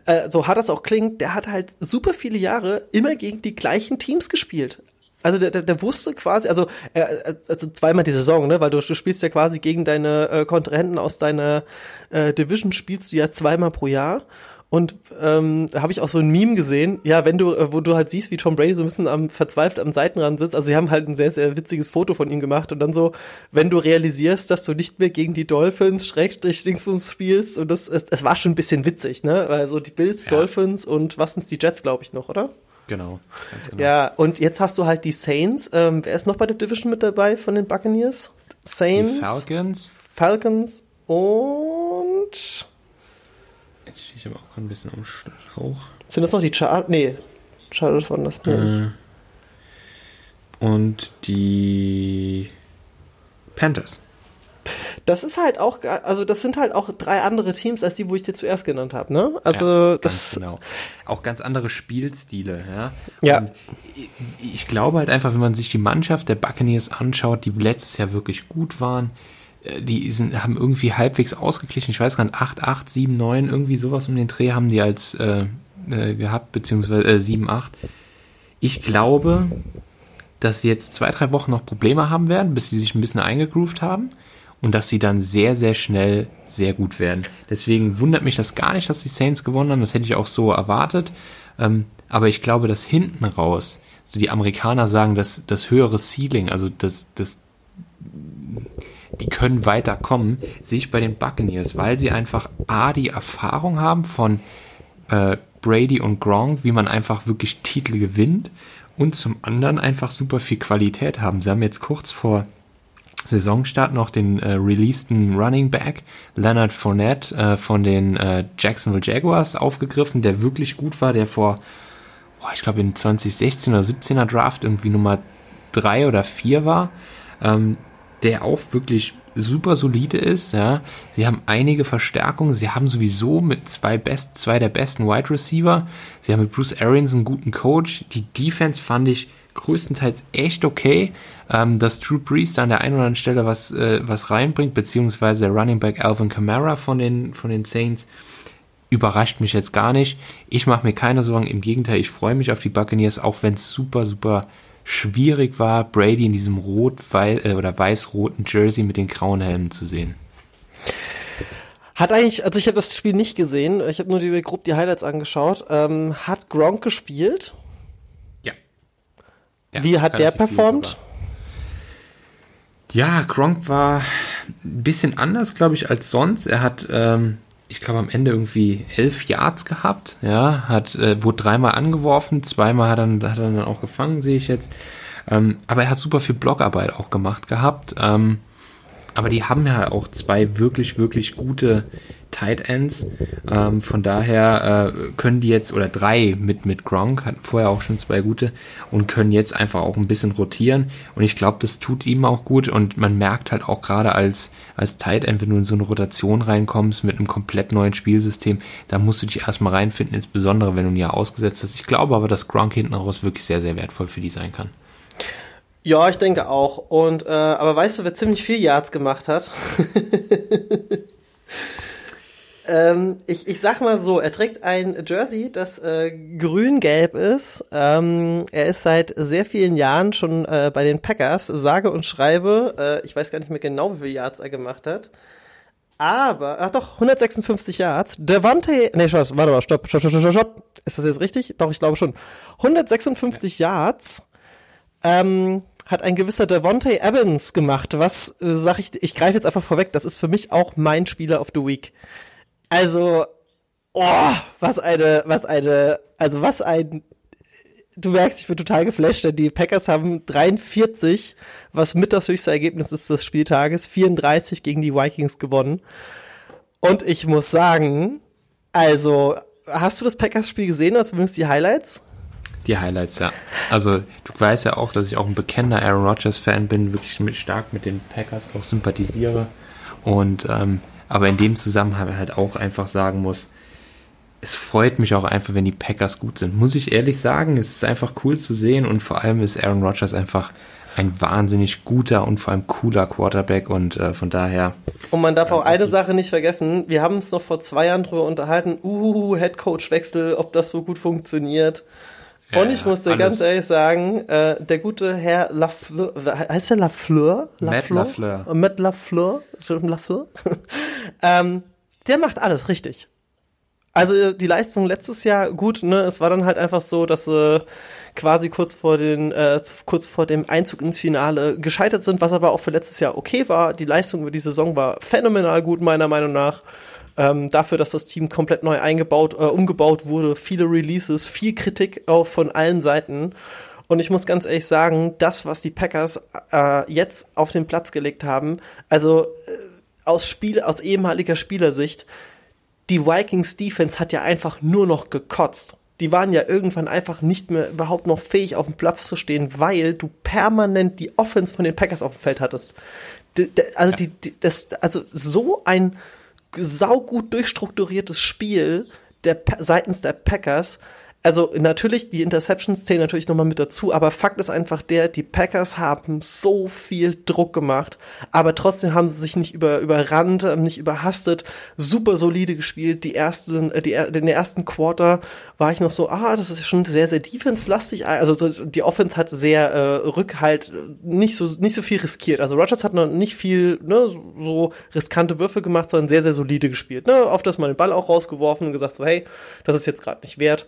äh, so hart das auch klingt, der hat halt super viele Jahre immer gegen die gleichen Teams gespielt. Also der, der, der wusste quasi, also, äh, also zweimal die Saison, ne? Weil du, du spielst ja quasi gegen deine äh, Kontrahenten aus deiner äh, Division, spielst du ja zweimal pro Jahr. Und ähm, da habe ich auch so ein Meme gesehen, ja, wenn du, äh, wo du halt siehst, wie Tom Brady so ein bisschen am verzweifelt am Seitenrand sitzt. Also sie haben halt ein sehr, sehr witziges Foto von ihm gemacht und dann so, wenn du realisierst, dass du nicht mehr gegen die Dolphins Schrägstrich Dingsbums spielst und das, es, es war schon ein bisschen witzig, ne? Also die Bills, ja. Dolphins und was sind's die Jets, glaube ich noch, oder? Genau, genau, Ja, und jetzt hast du halt die Saints. Ähm, wer ist noch bei der Division mit dabei von den Buccaneers? Saints. Die Falcons. Falcons und. Jetzt stehe ich aber auch ein bisschen am Schlauch. Sind das noch die Char Nee, Chargers waren das nicht. Äh, und die Panthers. Das ist halt auch, also das sind halt auch drei andere Teams als die, wo ich dir zuerst genannt habe, ne? Also ja, das genau. Auch ganz andere Spielstile, ja. Ja. Ich, ich glaube halt einfach, wenn man sich die Mannschaft der Buccaneers anschaut, die letztes Jahr wirklich gut waren, die sind, haben irgendwie halbwegs ausgeglichen. Ich weiß gar nicht, 8, 8, 7, 9, irgendwie sowas um den Dreh haben die als äh, äh, gehabt, beziehungsweise äh, 7, 8. Ich glaube, dass sie jetzt zwei, drei Wochen noch Probleme haben werden, bis sie sich ein bisschen eingegroovt haben und dass sie dann sehr, sehr schnell sehr gut werden. Deswegen wundert mich das gar nicht, dass die Saints gewonnen haben. Das hätte ich auch so erwartet. Ähm, aber ich glaube, dass hinten raus, so die Amerikaner sagen, dass das höhere Ceiling, also das, das, die können weiterkommen, sehe ich bei den Buccaneers, weil sie einfach A, die Erfahrung haben von äh, Brady und Gronk, wie man einfach wirklich Titel gewinnt und zum anderen einfach super viel Qualität haben. Sie haben jetzt kurz vor Saisonstart noch den äh, releaseden Running Back Leonard Fournette äh, von den äh, Jacksonville Jaguars aufgegriffen, der wirklich gut war, der vor, boah, ich glaube in 2016 oder 17er Draft irgendwie Nummer 3 oder 4 war, ähm, der auch wirklich super solide ist, ja. Sie haben einige Verstärkungen, sie haben sowieso mit zwei best, zwei der besten Wide Receiver, sie haben mit Bruce Arians einen guten Coach, die Defense fand ich größtenteils echt okay, ähm, dass Drew Brees da an der einen oder anderen Stelle was, äh, was reinbringt, beziehungsweise der Running Back Alvin Kamara von den, von den Saints überrascht mich jetzt gar nicht. Ich mache mir keine Sorgen, im Gegenteil, ich freue mich auf die Buccaneers, auch wenn es super, super schwierig war, Brady in diesem rot -weiß, äh, oder weiß-roten Jersey mit den grauen Helmen zu sehen. Hat eigentlich, also ich habe das Spiel nicht gesehen, ich habe nur die, grob die Highlights angeschaut. Ähm, hat Gronk gespielt? Ja, Wie hat der performt? Ja, Gronk war ein bisschen anders, glaube ich, als sonst. Er hat, ähm, ich glaube, am Ende irgendwie elf Yards gehabt. Ja, hat, äh, wurde dreimal angeworfen, zweimal hat er, hat er dann auch gefangen, sehe ich jetzt. Ähm, aber er hat super viel Blockarbeit auch gemacht gehabt. Ähm, aber die haben ja auch zwei wirklich, wirklich gute Tight Ends. Ähm, von daher äh, können die jetzt, oder drei mit, mit Gronk, hatten vorher auch schon zwei gute, und können jetzt einfach auch ein bisschen rotieren. Und ich glaube, das tut ihm auch gut. Und man merkt halt auch gerade als, als Tight End, wenn du in so eine Rotation reinkommst mit einem komplett neuen Spielsystem, da musst du dich erstmal reinfinden, insbesondere wenn du ein Jahr ausgesetzt hast. Ich glaube aber, dass Gronk hinten raus wirklich sehr, sehr wertvoll für die sein kann. Ja, ich denke auch. Und äh, aber weißt du, wer ziemlich viel Yards gemacht hat? [laughs] ähm, ich, ich sag mal so, er trägt ein Jersey, das äh, grün-gelb ist. Ähm, er ist seit sehr vielen Jahren schon äh, bei den Packers, sage und schreibe. Äh, ich weiß gar nicht mehr genau, wie viele Yards er gemacht hat. Aber, ach doch, 156 Yards. Devante, nee, warte mal, stopp, stopp, stopp, stopp, stopp. Ist das jetzt richtig? Doch, ich glaube schon. 156 Yards. Ähm, hat ein gewisser Devontae Evans gemacht. Was äh, sag ich? Ich greife jetzt einfach vorweg. Das ist für mich auch mein Spieler of the Week. Also, oh, was eine, was eine, also was ein. Du merkst, ich bin total geflasht, denn die Packers haben 43, was mit das höchste Ergebnis ist des Spieltages, 34 gegen die Vikings gewonnen. Und ich muss sagen, also, hast du das Packers-Spiel gesehen, oder zumindest die Highlights? Die Highlights, ja. Also du weißt ja auch, dass ich auch ein bekennender Aaron Rodgers-Fan bin, wirklich mit, stark mit den Packers auch sympathisiere. Und ähm, aber in dem Zusammenhang halt auch einfach sagen muss, es freut mich auch einfach, wenn die Packers gut sind. Muss ich ehrlich sagen, es ist einfach cool zu sehen und vor allem ist Aaron Rodgers einfach ein wahnsinnig guter und vor allem cooler Quarterback und äh, von daher. Und man darf auch eine Sache nicht vergessen, wir haben uns noch vor zwei Jahren drüber unterhalten, uh, Headcoach-Wechsel, ob das so gut funktioniert. Ja, und ich musste ganz ehrlich sagen, äh, der gute Herr Lafleur, heißt der Lafleur? Matt Lafleur. Matt Lafleur, Lafleur. [laughs] ähm, der macht alles richtig. Also die Leistung letztes Jahr gut, ne? Es war dann halt einfach so, dass sie quasi kurz vor den äh, kurz vor dem Einzug ins Finale gescheitert sind, was aber auch für letztes Jahr okay war. Die Leistung über die Saison war phänomenal gut meiner Meinung nach. Ähm, dafür, dass das Team komplett neu eingebaut, äh, umgebaut wurde, viele Releases, viel Kritik auch von allen Seiten. Und ich muss ganz ehrlich sagen, das, was die Packers äh, jetzt auf den Platz gelegt haben, also äh, aus Spiel, aus ehemaliger Spielersicht, die Vikings Defense hat ja einfach nur noch gekotzt. Die waren ja irgendwann einfach nicht mehr überhaupt noch fähig, auf dem Platz zu stehen, weil du permanent die Offense von den Packers auf dem Feld hattest. also, die, die, das, also so ein saugut durchstrukturiertes Spiel der, seitens der Packers, also natürlich, die Interceptions zählen natürlich nochmal mit dazu, aber Fakt ist einfach der, die Packers haben so viel Druck gemacht, aber trotzdem haben sie sich nicht über, überrannt, nicht überhastet, super solide gespielt. Die ersten, äh, die, den ersten Quarter war ich noch so, ah, das ist schon sehr, sehr defense-lastig. Also die Offense hat sehr äh, Rückhalt, nicht so, nicht so viel riskiert. Also Rogers hat noch nicht viel, ne, so riskante Würfe gemacht, sondern sehr, sehr solide gespielt. Ne? Oft das mal den Ball auch rausgeworfen und gesagt so, hey, das ist jetzt gerade nicht wert.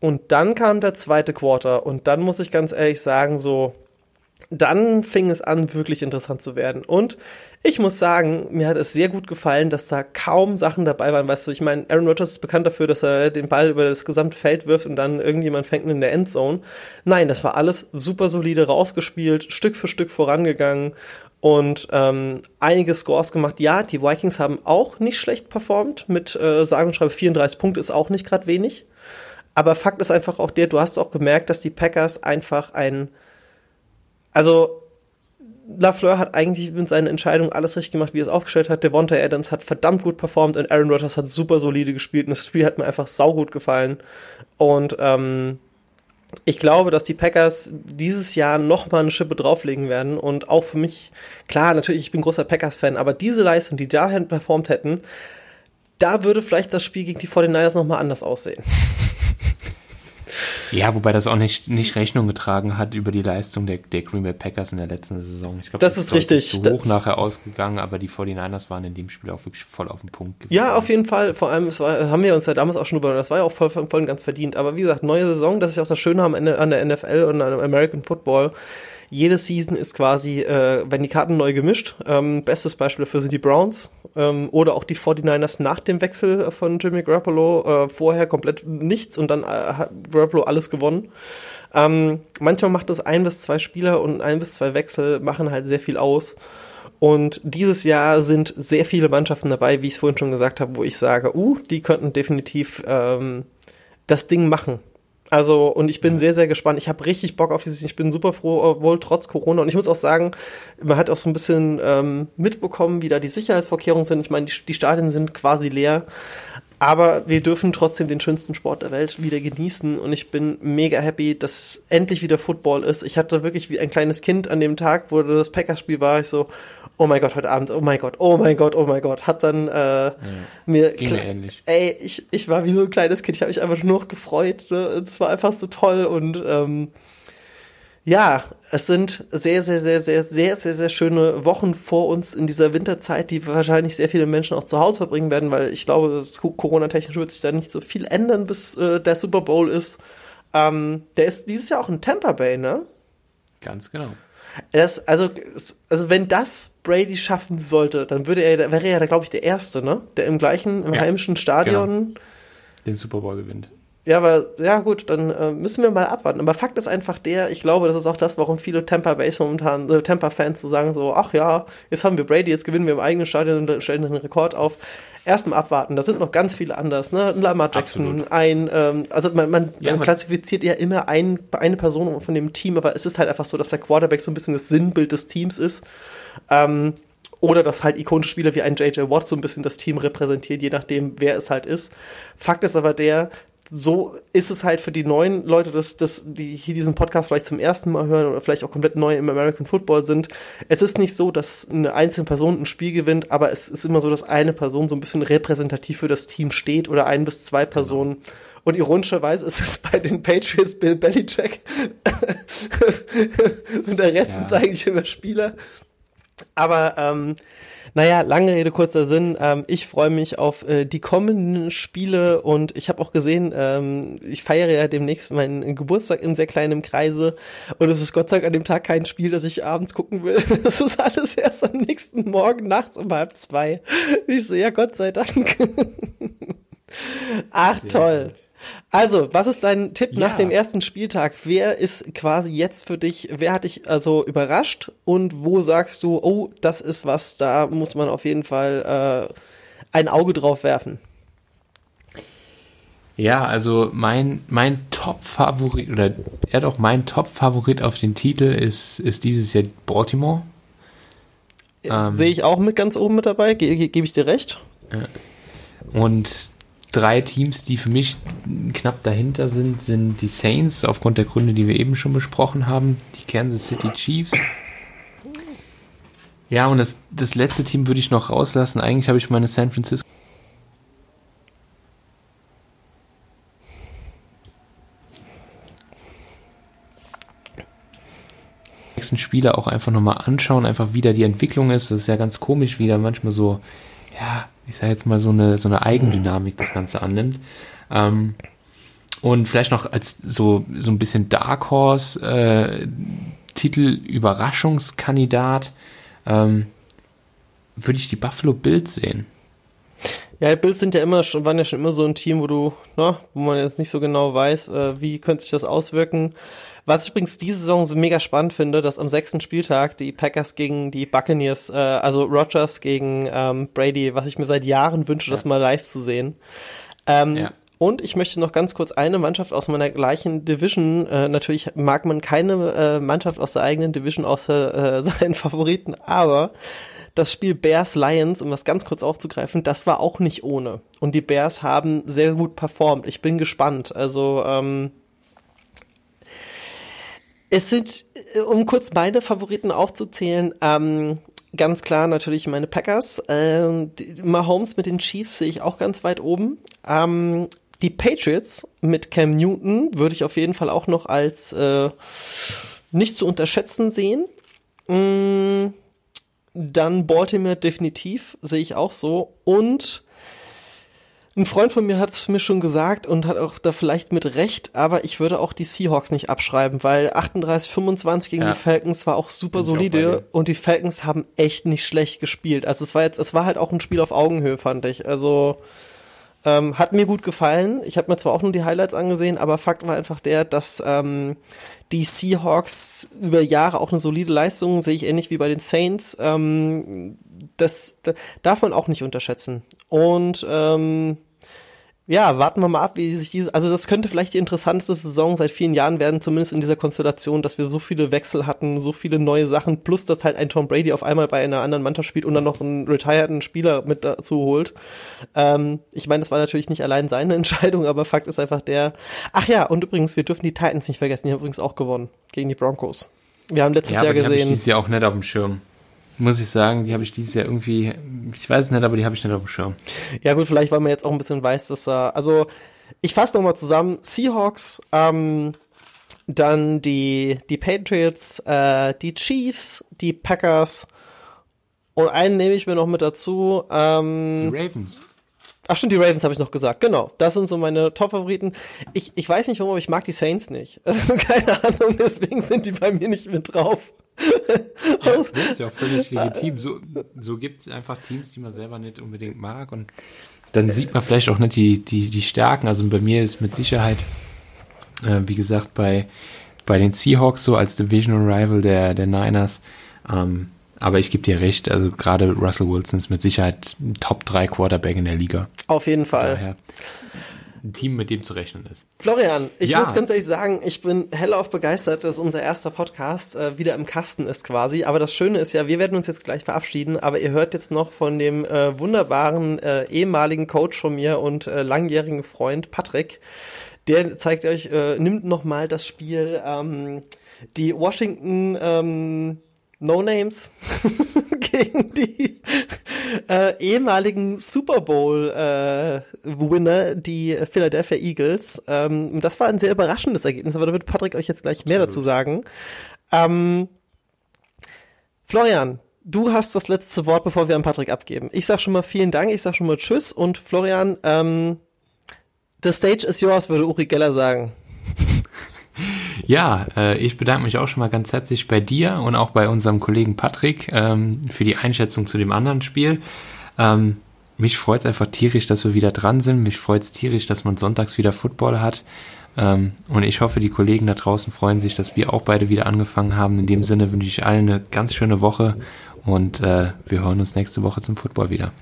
Und dann kam der zweite Quarter und dann muss ich ganz ehrlich sagen, so, dann fing es an, wirklich interessant zu werden. Und ich muss sagen, mir hat es sehr gut gefallen, dass da kaum Sachen dabei waren. Weißt du, ich meine, Aaron Rodgers ist bekannt dafür, dass er den Ball über das gesamte Feld wirft und dann irgendjemand fängt ihn in der Endzone. Nein, das war alles super solide rausgespielt, Stück für Stück vorangegangen und ähm, einige Scores gemacht. Ja, die Vikings haben auch nicht schlecht performt. Mit äh, sagen und schreibe 34 Punkte ist auch nicht gerade wenig. Aber Fakt ist einfach auch der, du hast auch gemerkt, dass die Packers einfach ein, also Lafleur hat eigentlich mit seinen Entscheidungen alles richtig gemacht, wie er es aufgestellt hat. Devonta Adams hat verdammt gut performt und Aaron Rodgers hat super solide gespielt und das Spiel hat mir einfach saugut gefallen. Und ähm, ich glaube, dass die Packers dieses Jahr noch mal eine Schippe drauflegen werden und auch für mich, klar, natürlich, ich bin großer Packers-Fan, aber diese Leistung, die dahin performt hätten, da würde vielleicht das Spiel gegen die 49ers noch mal anders aussehen. Ja, wobei das auch nicht, nicht Rechnung getragen hat über die Leistung der, der Green Bay Packers in der letzten Saison. Ich glaube, das, das ist richtig. Zu hoch das nachher ausgegangen, aber die 49ers waren in dem Spiel auch wirklich voll auf den Punkt. Gewesen. Ja, auf jeden Fall. Vor allem, war, haben wir uns ja damals auch schon über, das war ja auch voll, voll und ganz verdient. Aber wie gesagt, neue Saison, das ist ja auch das Schöne am Ende an der NFL und an American Football jede Season ist quasi, äh, wenn die Karten neu gemischt. Ähm, bestes Beispiel dafür sind die Browns ähm, oder auch die 49ers nach dem Wechsel von Jimmy Garoppolo. Äh, vorher komplett nichts und dann äh, hat Garoppolo alles gewonnen. Ähm, manchmal macht das ein bis zwei Spieler und ein bis zwei Wechsel machen halt sehr viel aus. Und dieses Jahr sind sehr viele Mannschaften dabei, wie ich es vorhin schon gesagt habe, wo ich sage, uh, die könnten definitiv ähm, das Ding machen. Also, und ich bin sehr, sehr gespannt. Ich habe richtig Bock auf dieses. Ich bin super froh, obwohl trotz Corona. Und ich muss auch sagen, man hat auch so ein bisschen ähm, mitbekommen, wie da die Sicherheitsvorkehrungen sind. Ich meine, die, die Stadien sind quasi leer. Aber wir dürfen trotzdem den schönsten Sport der Welt wieder genießen und ich bin mega happy, dass endlich wieder Football ist. Ich hatte wirklich wie ein kleines Kind an dem Tag, wo das Packerspiel war, ich so, oh mein Gott, heute Abend, oh mein Gott, oh mein Gott, oh mein Gott. Hab dann äh, ja, mir, ging mir ähnlich. Ey, ich, ich war wie so ein kleines Kind, ich habe mich einfach nur noch gefreut. Ne? Es war einfach so toll und ähm, ja, es sind sehr, sehr, sehr, sehr, sehr, sehr, sehr schöne Wochen vor uns in dieser Winterzeit, die wahrscheinlich sehr viele Menschen auch zu Hause verbringen werden, weil ich glaube, Corona-technisch wird sich da nicht so viel ändern, bis äh, der Super Bowl ist. Ähm, der ist dieses Jahr auch in Tampa Bay, ne? Ganz genau. Das, also, also wenn das Brady schaffen sollte, dann würde er, wäre er, glaube ich, der Erste, ne? Der im gleichen, im ja, heimischen Stadion genau. den Super Bowl gewinnt. Ja, aber ja gut, dann äh, müssen wir mal abwarten. Aber Fakt ist einfach der, ich glaube, das ist auch das, warum viele Tampa Base momentan, äh, Tampa-Fans so sagen so, ach ja, jetzt haben wir Brady, jetzt gewinnen wir im eigenen Stadion und stellen einen Rekord auf. Erstmal abwarten, da sind noch ganz viele anders, ne? Lamar Jackson, Absolut. ein, ähm, also man, man, ja, man klassifiziert ja immer ein, eine Person von dem Team, aber es ist halt einfach so, dass der Quarterback so ein bisschen das Sinnbild des Teams ist. Ähm, oder dass halt ikonische Spieler wie ein J.J. Watt so ein bisschen das Team repräsentiert, je nachdem, wer es halt ist. Fakt ist aber der, so ist es halt für die neuen Leute, dass, dass die hier diesen Podcast vielleicht zum ersten Mal hören oder vielleicht auch komplett neu im American Football sind. Es ist nicht so, dass eine einzelne Person ein Spiel gewinnt, aber es ist immer so, dass eine Person so ein bisschen repräsentativ für das Team steht oder ein bis zwei Personen. Genau. Und ironischerweise ist es bei den Patriots Bill Belichick. [laughs] Und der Rest ja. sind eigentlich immer Spieler. Aber ähm, naja, lange Rede, kurzer Sinn. Ähm, ich freue mich auf äh, die kommenden Spiele und ich habe auch gesehen, ähm, ich feiere ja demnächst meinen Geburtstag in sehr kleinem Kreise und es ist Gott sei Dank an dem Tag kein Spiel, das ich abends gucken will. [laughs] Das ist alles erst am nächsten Morgen nachts um halb zwei. Ich so, ja, Gott sei Dank. [laughs] Ach, sehr toll. Gut. Also, was ist dein Tipp ja. nach dem ersten Spieltag? Wer ist quasi jetzt für dich, wer hat dich also überrascht und wo sagst du, oh, das ist was, da muss man auf jeden Fall äh, ein Auge drauf werfen? Ja, also mein, mein Top-Favorit, oder er doch mein Top-Favorit auf den Titel ist, ist dieses Jahr Baltimore. Ähm, Sehe ich auch mit ganz oben mit dabei, ge ge gebe ich dir recht. Und drei Teams, die für mich knapp dahinter sind, sind die Saints, aufgrund der Gründe, die wir eben schon besprochen haben, die Kansas City Chiefs. Ja, und das, das letzte Team würde ich noch rauslassen. Eigentlich habe ich meine San Francisco. nächsten Spieler auch einfach nochmal anschauen, einfach wie da die Entwicklung ist. Das ist ja ganz komisch, wie da manchmal so, ja, ich sage jetzt mal, so eine, so eine Eigendynamik das Ganze annimmt. Ähm, und vielleicht noch als so, so ein bisschen Dark Horse äh, Titel Überraschungskandidat ähm, würde ich die Buffalo Bills sehen. Ja, Bills sind ja immer schon, waren ja schon immer so ein Team, wo du, na, wo man jetzt nicht so genau weiß, äh, wie könnte sich das auswirken. Was ich übrigens diese Saison so mega spannend finde, dass am sechsten Spieltag die Packers gegen die Buccaneers, äh, also Rogers gegen ähm, Brady, was ich mir seit Jahren wünsche, ja. das mal live zu sehen. Ähm, ja. Und ich möchte noch ganz kurz eine Mannschaft aus meiner gleichen Division, äh, natürlich mag man keine äh, Mannschaft aus der eigenen Division außer äh, [laughs] seinen Favoriten, aber das Spiel Bears Lions, um das ganz kurz aufzugreifen, das war auch nicht ohne. Und die Bears haben sehr gut performt. Ich bin gespannt. Also, ähm, es sind, äh, um kurz meine Favoriten aufzuzählen, ähm, ganz klar natürlich meine Packers. Ähm, Mahomes mit den Chiefs sehe ich auch ganz weit oben. Ähm, die Patriots mit Cam Newton würde ich auf jeden Fall auch noch als äh, nicht zu unterschätzen sehen. Mm, dann Baltimore definitiv, sehe ich auch so. Und ein Freund von mir hat es mir schon gesagt und hat auch da vielleicht mit Recht, aber ich würde auch die Seahawks nicht abschreiben, weil 38-25 gegen ja. die Falcons war auch super Bin solide auch und die Falcons haben echt nicht schlecht gespielt. Also es war jetzt, es war halt auch ein Spiel auf Augenhöhe, fand ich. Also Ähm, hat mir gut gefallen. Ich habe mir zwar auch nur die Highlights angesehen, aber Fakt war einfach der, dass ähm, die Seahawks über Jahre auch eine solide Leistung, sehe ich ähnlich wie bei den Saints. Ähm, das, das darf man auch nicht unterschätzen. Und ähm, ja, warten wir mal ab, wie sich diese, also das könnte vielleicht die interessanteste Saison seit vielen Jahren werden, zumindest in dieser Konstellation, dass wir so viele Wechsel hatten, so viele neue Sachen, plus dass halt ein Tom Brady auf einmal bei einer anderen Mannschaft spielt und dann noch einen retireden Spieler mit dazu holt. Ähm, ich meine, das war natürlich nicht allein seine [laughs] Entscheidung, aber Fakt ist einfach der, ach ja, und übrigens, wir dürfen die Titans nicht vergessen, die haben übrigens auch gewonnen gegen die Broncos. Wir haben letztes ja, Jahr die gesehen. habe ich dieses Jahr auch nicht auf dem Schirm. Muss ich sagen, die habe ich dieses Jahr irgendwie, ich weiß es nicht, aber die habe ich nicht auf dem Schirm. Ja gut, vielleicht weil man jetzt auch ein bisschen weiß, dass er, also ich fasse nochmal zusammen, Seahawks, ähm, dann die, die Patriots, äh, die Chiefs, die Packers und einen nehme ich mir noch mit dazu. Ähm, Die Ravens. ach stimmt, die Ravens habe ich noch gesagt. Genau, das sind so meine Top-Favoriten. Ich, ich weiß nicht warum, aber ich mag die Saints nicht. [laughs] Also keine Ahnung, deswegen sind die bei mir nicht mit drauf. Ja, das ist ja auch völlig legitim. So, so gibt es einfach Teams, die man selber nicht unbedingt mag. Und dann sieht man vielleicht auch nicht die, die, die Stärken. Also bei mir ist mit Sicherheit, äh, wie gesagt, bei, bei den Seahawks so als Divisional Rival der, der Niners. Ähm, aber ich gebe dir recht, also gerade Russell Wilson ist mit Sicherheit ein Top 3 Quarterback in der Liga. Auf jeden Fall. Daher ein Team, mit dem zu rechnen ist. Florian, ich Ja. muss ganz ehrlich sagen, ich bin hellauf begeistert, dass unser erster Podcast äh, wieder im Kasten ist quasi. Aber das Schöne ist ja, wir werden uns jetzt gleich verabschieden, aber ihr hört jetzt noch von dem äh, wunderbaren äh, ehemaligen Coach von mir und äh, langjährigen Freund Patrick. Der zeigt euch, äh, nimmt noch mal das Spiel ähm, die Washington ähm, No Names [laughs] gegen die äh, ehemaligen Super Bowl äh, Winner, die Philadelphia Eagles. Ähm, das war ein sehr überraschendes Ergebnis, aber da wird Patrick euch jetzt gleich mehr dazu sagen. Ähm, Florian, du hast das letzte Wort, bevor wir an Patrick abgeben. Ich sag schon mal vielen Dank, ich sag schon mal Tschüss und Florian, ähm, the stage is yours, würde Uri Geller sagen. [laughs] Ja, äh, ich bedanke mich auch schon mal ganz herzlich bei dir und auch bei unserem Kollegen Patrick ähm, für die Einschätzung zu dem anderen Spiel. Ähm, mich freut es einfach tierisch, dass wir wieder dran sind. Mich freut es tierisch, dass man sonntags wieder Football hat. Ähm, und ich hoffe, die Kollegen da draußen freuen sich, dass wir auch beide wieder angefangen haben. In dem Sinne wünsche ich allen eine ganz schöne Woche und äh, wir hören uns nächste Woche zum Football wieder.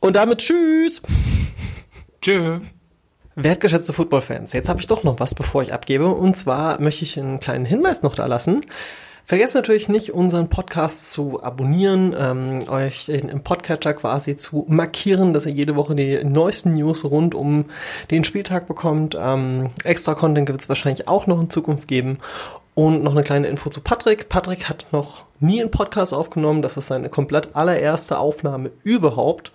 Und damit Tschüss! Tschö. Wertgeschätzte Footballfans, jetzt habe ich doch noch was, bevor ich abgebe. Und zwar möchte ich einen kleinen Hinweis noch da lassen. Vergesst natürlich nicht, unseren Podcast zu abonnieren, ähm, euch im Podcatcher quasi zu markieren, dass ihr jede Woche die neuesten News rund um den Spieltag bekommt. Ähm, extra Content wird es wahrscheinlich auch noch in Zukunft geben. Und noch eine kleine Info zu Patrick. Patrick hat noch nie einen Podcast aufgenommen. Das ist seine komplett allererste Aufnahme überhaupt.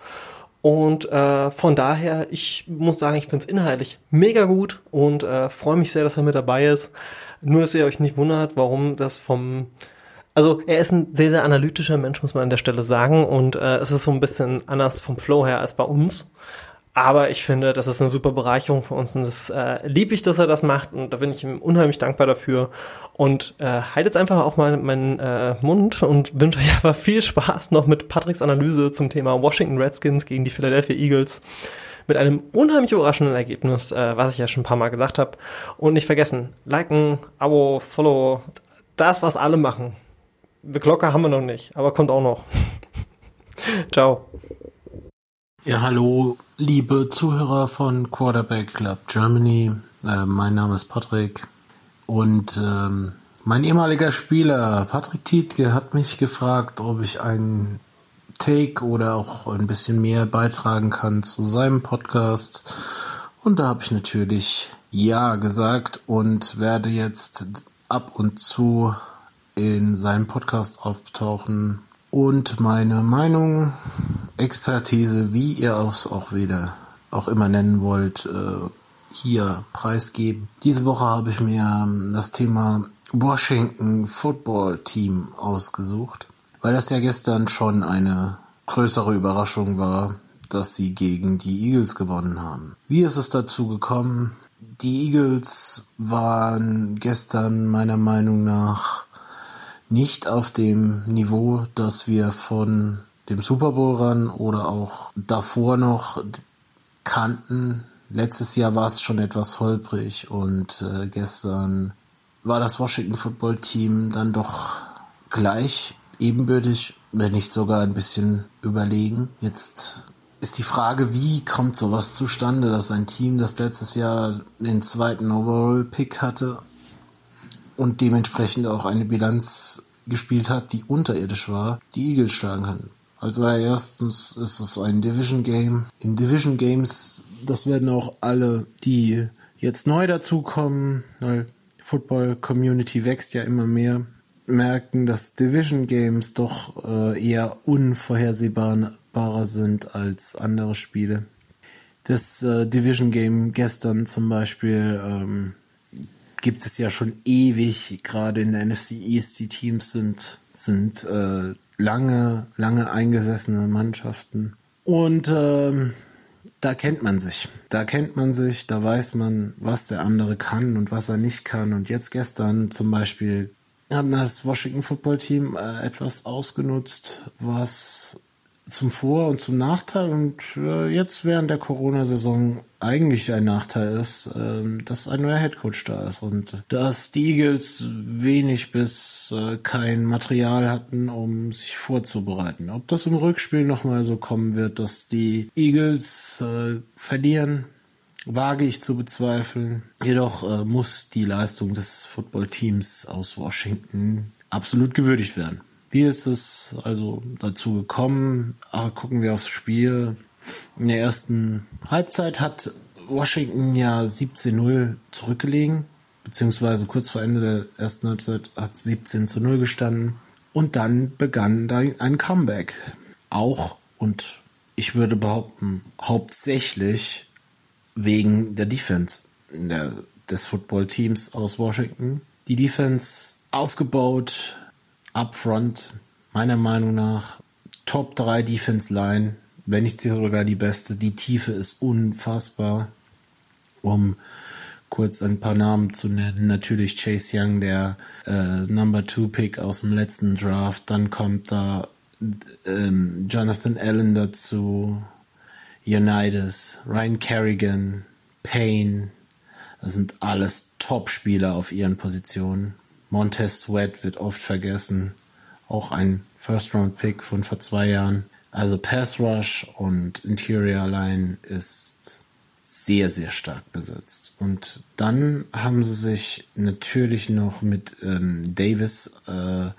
Und äh, von daher, ich muss sagen, ich finde es inhaltlich mega gut und äh, freue mich sehr, dass er mit dabei ist. Nur, dass ihr euch nicht wundert, warum das vom... Also er ist ein sehr, sehr analytischer Mensch, muss man an der Stelle sagen. Und äh, es ist so ein bisschen anders vom Flow her als bei uns. Aber ich finde, das ist eine super Bereicherung für uns und das äh, liebe ich, dass er das macht und da bin ich ihm unheimlich dankbar dafür. Und äh, halt jetzt einfach auch mal meinen äh, Mund und wünsche euch aber viel Spaß noch mit Patricks Analyse zum Thema Washington Redskins gegen die Philadelphia Eagles mit einem unheimlich überraschenden Ergebnis, äh, was ich ja schon ein paar Mal gesagt habe. Und nicht vergessen, liken, Abo, Follow, das, was alle machen. Die Glocke haben wir noch nicht, aber kommt auch noch. [laughs] Ciao. Ja, hallo, liebe Zuhörer von Quarterback Club Germany. Äh, mein Name ist Patrick und ähm, mein ehemaliger Spieler Patrick Tietke hat mich gefragt, ob ich einen Take oder auch ein bisschen mehr beitragen kann zu seinem Podcast. Und da habe ich natürlich Ja gesagt und werde jetzt ab und zu in seinem Podcast auftauchen und meine Meinung, Expertise, wie ihr es auch wieder auch immer nennen wollt, äh, hier preisgeben. Diese Woche habe ich mir ähm, das Thema Washington Football Team ausgesucht, weil das ja gestern schon eine größere Überraschung war, dass sie gegen die Eagles gewonnen haben. Wie ist es dazu gekommen? Die Eagles waren gestern meiner Meinung nach nicht auf dem Niveau, das wir von dem Super Bowl ran oder auch davor noch kannten. Letztes Jahr war es schon etwas holprig und äh, gestern war das Washington Football Team dann doch gleich ebenbürtig, wenn nicht sogar ein bisschen überlegen. Jetzt ist die Frage, wie kommt sowas zustande, dass ein Team, das letztes Jahr den zweiten Overall-Pick hatte und dementsprechend auch eine Bilanz gespielt hat, die unterirdisch war, die Eagles schlagen kann. Also erstens ist es ein Division Game. In Division Games, das werden auch alle, die jetzt neu dazukommen, weil Football Community wächst ja immer mehr, merken, dass Division Games doch äh, eher unvorhersehbarer sind als andere Spiele. Das äh, Division Game gestern zum Beispiel ähm, gibt es ja schon ewig, gerade in der NFC East, die Teams sind, sind äh, lange, lange eingesessene Mannschaften. Und ähm, da kennt man sich. Da kennt man sich, da weiß man, was der andere kann und was er nicht kann. Und jetzt gestern zum Beispiel haben das Washington Football Team äh, etwas ausgenutzt, was zum Vor- und zum Nachteil und äh, jetzt während der Corona-Saison eigentlich ein Nachteil ist, äh, dass ein neuer Headcoach da ist und dass die Eagles wenig bis äh, kein Material hatten, um sich vorzubereiten. Ob das im Rückspiel nochmal so kommen wird, dass die Eagles äh, verlieren, wage ich zu bezweifeln. Jedoch äh, muss die Leistung des Footballteams aus Washington absolut gewürdigt werden. Wie ist es also dazu gekommen? Ah, gucken wir aufs Spiel. In der ersten Halbzeit hat Washington ja 17-0 zurückgelegen, beziehungsweise kurz vor Ende der ersten Halbzeit hat 17 zu 0 gestanden. Und dann begann ein Comeback. Auch und ich würde behaupten, hauptsächlich wegen der Defense der, des Football-Teams aus Washington. Die Defense aufgebaut, upfront, meiner Meinung nach, Top 3 Defense Line, wenn nicht sogar die beste. Die Tiefe ist unfassbar. Um kurz ein paar Namen zu nennen, natürlich Chase Young, der äh, Number 2 Pick aus dem letzten Draft. Dann kommt da ähm, Jonathan Allen dazu, Unitas, Ryan Kerrigan, Payne. Das sind alles Top-Spieler auf ihren Positionen. Montez Sweat wird oft vergessen. Auch ein First-Round-Pick von vor zwei Jahren. Also Pass Rush und Interior Line ist sehr, sehr stark besetzt. Und dann haben sie sich natürlich noch mit ähm, Davis äh,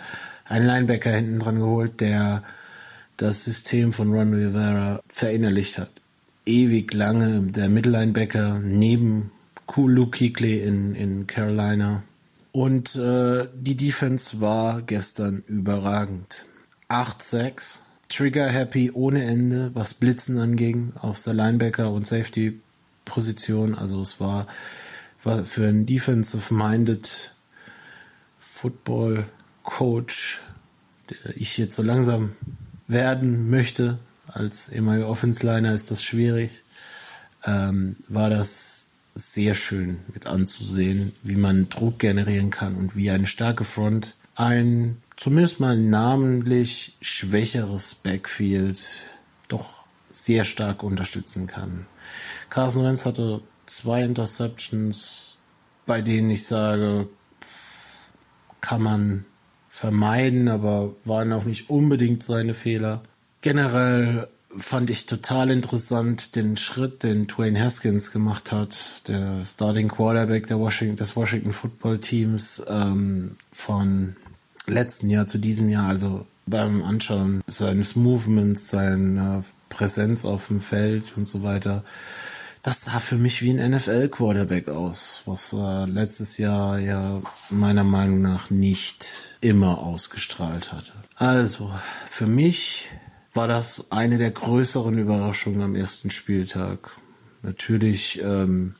einen Linebacker hinten dran geholt, der das System von Ron Rivera verinnerlicht hat. Ewig lange der Mittellinebacker neben Luke Kuechly in, in Carolina. Und äh, die Defense war gestern überragend. 8-6, Trigger happy ohne Ende, was Blitzen anging, auf der Linebacker und Safety Position. Also es war, war für einen defensive-minded Football Coach, der ich jetzt so langsam werden möchte, als ehemaliger Offense-Liner ist das schwierig, ähm, war das sehr schön mit anzusehen, wie man Druck generieren kann und wie eine starke Front ein zumindest mal namentlich schwächeres Backfield doch sehr stark unterstützen kann. Carson Wentz hatte zwei Interceptions, bei denen ich sage, kann man vermeiden, aber waren auch nicht unbedingt seine Fehler. Generell fand ich total interessant den Schritt, den Dwayne Haskins gemacht hat, der Starting Quarterback der Washington, des Washington Football Teams ähm, von letzten Jahr zu diesem Jahr, also beim Anschauen seines Movements, seiner Präsenz auf dem Feld und so weiter. Das sah für mich wie ein NFL-Quarterback aus, was äh, letztes Jahr ja meiner Meinung nach nicht immer ausgestrahlt hatte. Also, für mich war das eine der größeren Überraschungen am ersten Spieltag. Natürlich ähm,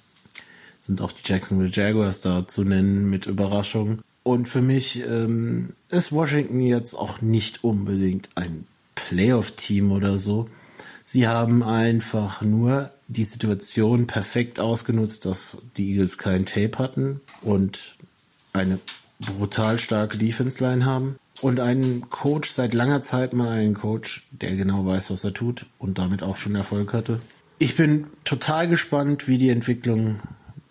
sind auch die Jacksonville Jaguars da zu nennen mit Überraschung. Und für mich ähm, ist Washington jetzt auch nicht unbedingt ein Playoff-Team oder so. Sie haben einfach nur die Situation perfekt ausgenutzt, dass die Eagles kein Tape hatten und eine brutal starke Defense-Line haben und einen Coach, seit langer Zeit mal einen Coach, der genau weiß, was er tut und damit auch schon Erfolg hatte. Ich bin total gespannt, wie die Entwicklung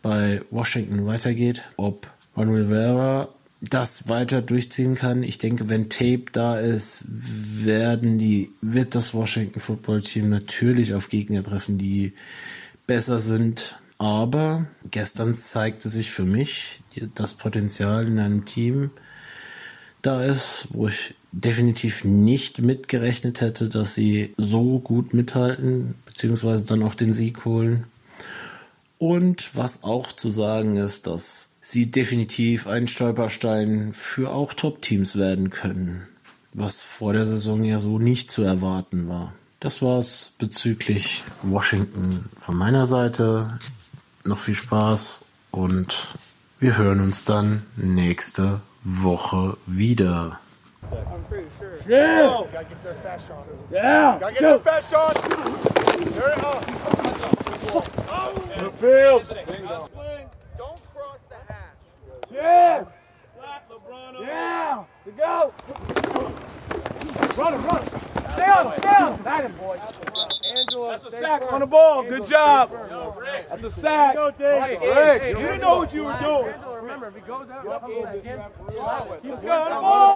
bei Washington weitergeht. Ob Ron Rivera das weiter durchziehen kann. Ich denke, wenn Tape da ist, werden die, wird das Washington Football Team natürlich auf Gegner treffen, die besser sind. Aber gestern zeigte sich für mich das Potenzial in einem Team da ist, wo ich definitiv nicht mitgerechnet hätte, dass sie so gut mithalten, beziehungsweise dann auch den Sieg holen. Und was auch zu sagen ist, dass sie definitiv ein Stolperstein für auch Top-Teams werden können, was vor der Saison ja so nicht zu erwarten war. Das war's bezüglich Washington von meiner Seite. Noch viel Spaß und wir hören uns dann nächste Woche wieder. Run run. Stay on him, stay on him. That him, boy. That's a sack on the ball. Good job. That's a sack. Hey, Rick, you didn't know what you were doing. Remember, if he goes out, Let's go on the ball.